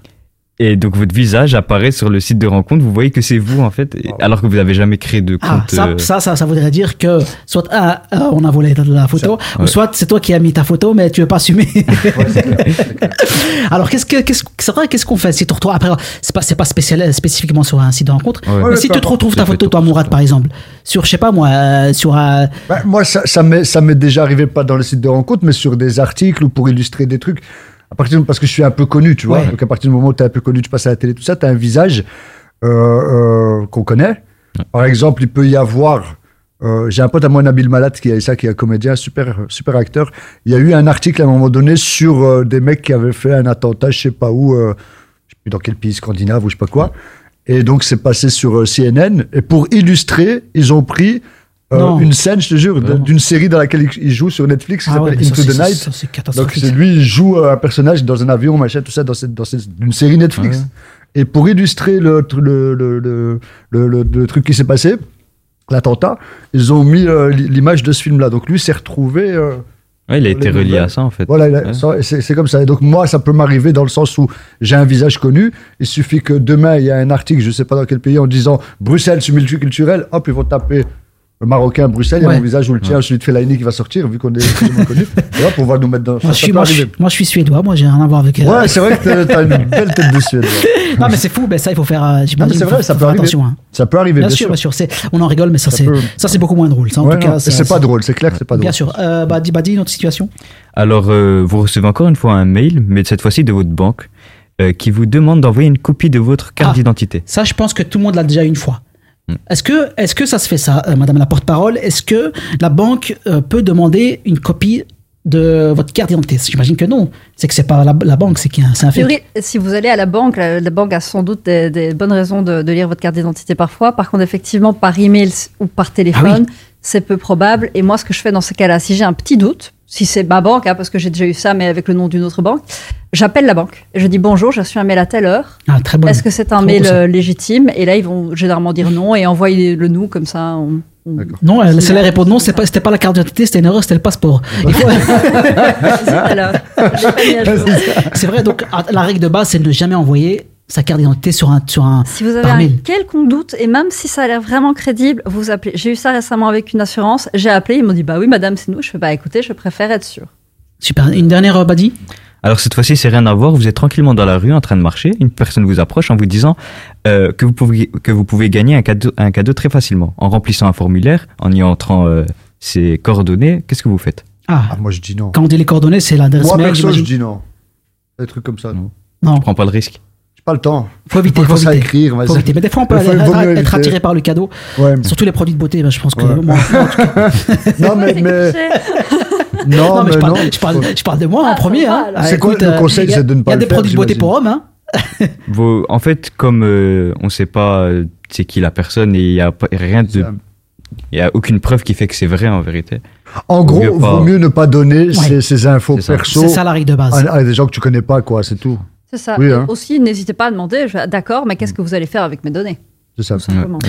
Et donc votre visage apparaît sur le site de rencontre. Vous voyez que c'est vous en fait, alors que vous n'avez jamais créé de Ah, compte. ça, euh, ça, ça, ça voudrait dire que soit ah, ah, on a volé la, photo, ou ouais. soit c'est toi qui as mis ta photo, mais tu veux pas assumer. Alors qu'est-ce que, qu'est-ce, qu'est-ce qu'on fait si tu retrouves après, c'est pas, c'est pas spécial, spécifiquement sur un site de rencontre, Ouais. mais si tu te retrouves ta photo, toi, Mourad, par exemple, sur, je sais pas moi, euh, sur un, Bah, moi, ça, ça m'est déjà arrivé, pas dans le site de rencontre, mais sur des articles ou pour illustrer des trucs. À partir de- parce que je suis un peu connu, tu vois. Ouais. Donc, à partir du moment où tu es un peu connu, tu passes à la télé, tout ça, tu as un visage euh, euh, qu'on connaît. Par exemple, il peut y avoir. euh, J'ai un pote à moi, Nabil Malat, qui a ça, qui est un comédien, super, super acteur. Il y a eu un article à un moment donné sur euh, des mecs qui avaient fait un attentat, je sais pas où, euh, je sais plus dans quel pays scandinave ou je sais pas quoi. Et donc, c'est passé sur CNN. Et pour illustrer, ils ont pris euh, une scène, je te jure, d'une série dans laquelle il- joue sur Netflix qui Ah s'appelle ça, Into the Night. ça, c'est Donc, catastrophique. c'est lui, il joue euh, un personnage dans un avion, machin, tout ça, dans, cette, dans cette, d'une série Netflix. Et pour illustrer le, le, le, le, le, le- le truc qui s'est passé, l'attentat, ils ont mis euh, li- l'image de ce film-là. Donc, lui s'est retrouvé. euh, Ouais, il a été relié nouvelles. à ça en fait. Voilà, Ouais. ça, c'est comme ça. Et donc, moi, ça peut m'arriver dans le sens où j'ai un visage connu. Il suffit que demain, il y a un article, je sais pas dans quel pays, en disant Bruxelles, c'est multiculturel. Hop, ils vont taper Marocain Bruxelles. Il y a Ouais. mon visage ou le tien, celui de Fellaini qui va sortir, vu qu'on est plus ou moins connu. Et hop, on va nous mettre dans. Moi, ça je suis, moi, je, moi, je suis suédois, moi, j'ai rien à voir avec. euh, Ouais, c'est vrai que t'as- une belle tête de Suède. ouais. non, mais c'est fou, ben ça, il faut faire. euh, Non, j'imagine, mais c'est faut- vrai, ça faut peut faire arriver. attention. hein. Ça peut arriver, Bien, bien sûr, sûr. bien sûr. C'est, on en rigole, mais ça, Ça c'est, peut- ça, c'est beaucoup moins drôle. Ça, en Ouais, tout non, cas, et c'est pas drôle, c'est clair que c'est pas drôle. Bien sûr. Euh, Badi, Badi, une autre situation Alors vous recevez encore une fois un mail, mais cette fois-ci de votre banque, qui vous demande d'envoyer une copie de votre carte Ah. d'identité. Ça, je pense que tout le monde l'a déjà une fois. Hmm. Est-ce que, est-ce que ça se fait ça, euh, Madame la porte-parole? Est-ce que la banque euh, peut demander une copie de votre carte d'identité? J'imagine que non. C'est que c'est pas la, la banque, c'est, qu'il y a un- c'est un fait. si vous allez à la banque, la, la banque a sans doute des, des bonnes raisons de, de lire votre carte d'identité parfois. Par contre, effectivement, par email ou par téléphone, c'est peu probable. Et moi, ce que je fais dans ces cas-là, si j'ai un petit doute, si c'est ma banque, hein, parce que j'ai déjà eu ça, mais avec le nom d'une autre banque, j'appelle la banque. Et je dis bonjour, j'ai reçu un mail à telle heure. Ah, très bon. Est-ce que c'est un Très mail bon euh, légitime? Et là, ils vont généralement dire non et envoyer le nous comme ça. on- on- Non, elle, c'est la réponse non, c'est pas, c'était pas la carte d'identité, c'était une erreur, c'était le passeport. C'est vrai, donc la règle de base, c'est de ne jamais envoyer sa carte d'identité sur un, sur un Si vous avez par un mail. quelconque doute, et même si ça a l'air vraiment crédible, vous appelez. J'ai eu ça récemment avec une assurance. J'ai appelé, ils m'ont dit Bah oui, madame, c'est nous. Je fais Bah écoutez, je préfère être sûr. Super. Une dernière, euh, Badi? Alors cette fois-ci, c'est rien à voir. Vous êtes tranquillement dans la rue en train de marcher. Une personne vous approche en vous disant euh, que, vous pouvez, que vous pouvez gagner un cadeau, un cadeau très facilement. En remplissant un formulaire, en y entrant euh, ses coordonnées, qu'est-ce que vous faites? Ah, moi je dis non. quand on dit les coordonnées, c'est l'adresse Moi, mail. perso, je dis non. Des trucs comme ça, non. Non. Je prends pas le risque. J'ai pas le temps. Faut éviter, Faut faut commencer à éviter. écrire. Faut éviter. Mais des fois, on peut être, attiré par le cadeau. Ouais, mais- Surtout les produits de beauté. ben, je pense que. Ouais. moi, Non, mais, mais- Non, non, mais mais je parle, non. je, parle, je parle de moi en premier. Hein. C'est quoi écoute, le euh, conseil, il y a- c'est de ne pas Il y a le des faire, produits de beauté pour hommes. Hein. En fait, comme euh, on sait pas euh, c'est qui la personne et il y a pas- rien de, il y a aucune preuve qui fait que c'est vrai en vérité. En gros, Vaut mieux pas- vaut mieux ne pas donner Ouais. ces, ces infos perso C'est ça la règle de base. à, à des gens que tu connais pas, quoi. C'est tout. C'est ça. Oui, hein. Aussi, n'hésitez pas à demander, d'accord, mais qu'est-ce que vous allez faire avec mes données C'est ça. simplement.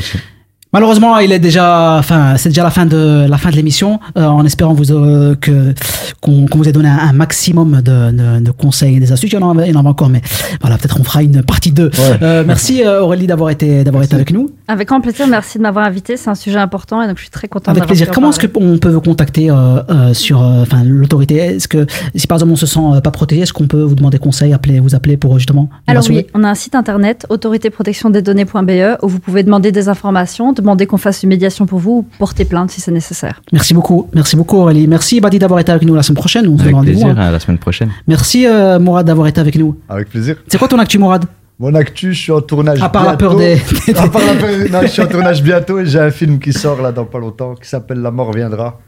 Malheureusement, il est déjà, enfin, c'est déjà la fin de la fin de l'émission. euh, en espérant vous euh, que qu'on vous ait donné un, un maximum de, de, de conseils et des astuces. Il y en a, il y en a encore, mais voilà, peut-être on fera une partie 2 Euh, merci Aurélie d'avoir été d'avoir été avec nous. Avec grand plaisir, merci de m'avoir invité. C'est un sujet important et donc je suis très contente Avec d'avoir plaisir. Comment est-ce qu'on peut vous contacter euh, euh, sur, euh, enfin, l'autorité? Est-ce que si par exemple on se sent euh, pas protégé, est-ce qu'on peut vous demander conseil, appeler, vous appeler pour justement Alors oui, on a un site internet autoritéprotectiondesdonnées.be où vous pouvez demander des informations, demander qu'on fasse une médiation pour vous ou porter plainte si c'est nécessaire. Merci beaucoup, merci beaucoup Aurélie. Merci Badi d'avoir été avec nous la semaine prochaine. On se Avec plaisir, hein. à la semaine prochaine. Merci euh, Mourad d'avoir été avec nous. Avec plaisir. C'est quoi ton actu Mourad? Mon actu, je suis en tournage À part la bientôt. peur des- À part la peur- non, je suis en tournage bientôt et j'ai un film qui sort là dans pas longtemps qui s'appelle La mort viendra.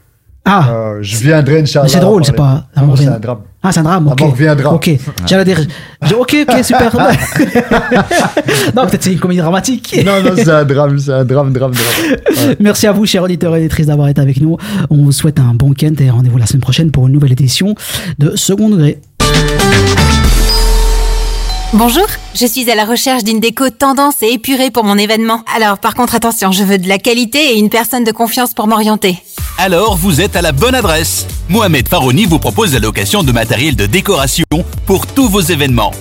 Ah. Euh, je viendrai, Inch'Allah. C'est drôle, c'est pas. Non, c'est un drame. Ah, c'est un drame, ok. mort viendra. Ok. J'allais dire. Ok, ok, super. non, peut-être c'est une comédie dramatique. Non, non, c'est un drame, c'est un drame, drame, drame. Ouais. Merci à vous, chers auditeurs et auditrices, d'avoir été avec nous. On vous souhaite un bon week-end et rendez-vous la semaine prochaine pour une nouvelle édition de Second Degré. Bonjour, je suis à la recherche d'une déco tendance et épurée pour mon événement. Alors par contre attention, je veux de la qualité et une personne de confiance pour m'orienter. Alors vous êtes à la bonne adresse. Mohamed Farouni vous propose la location de matériel de décoration pour tous vos événements.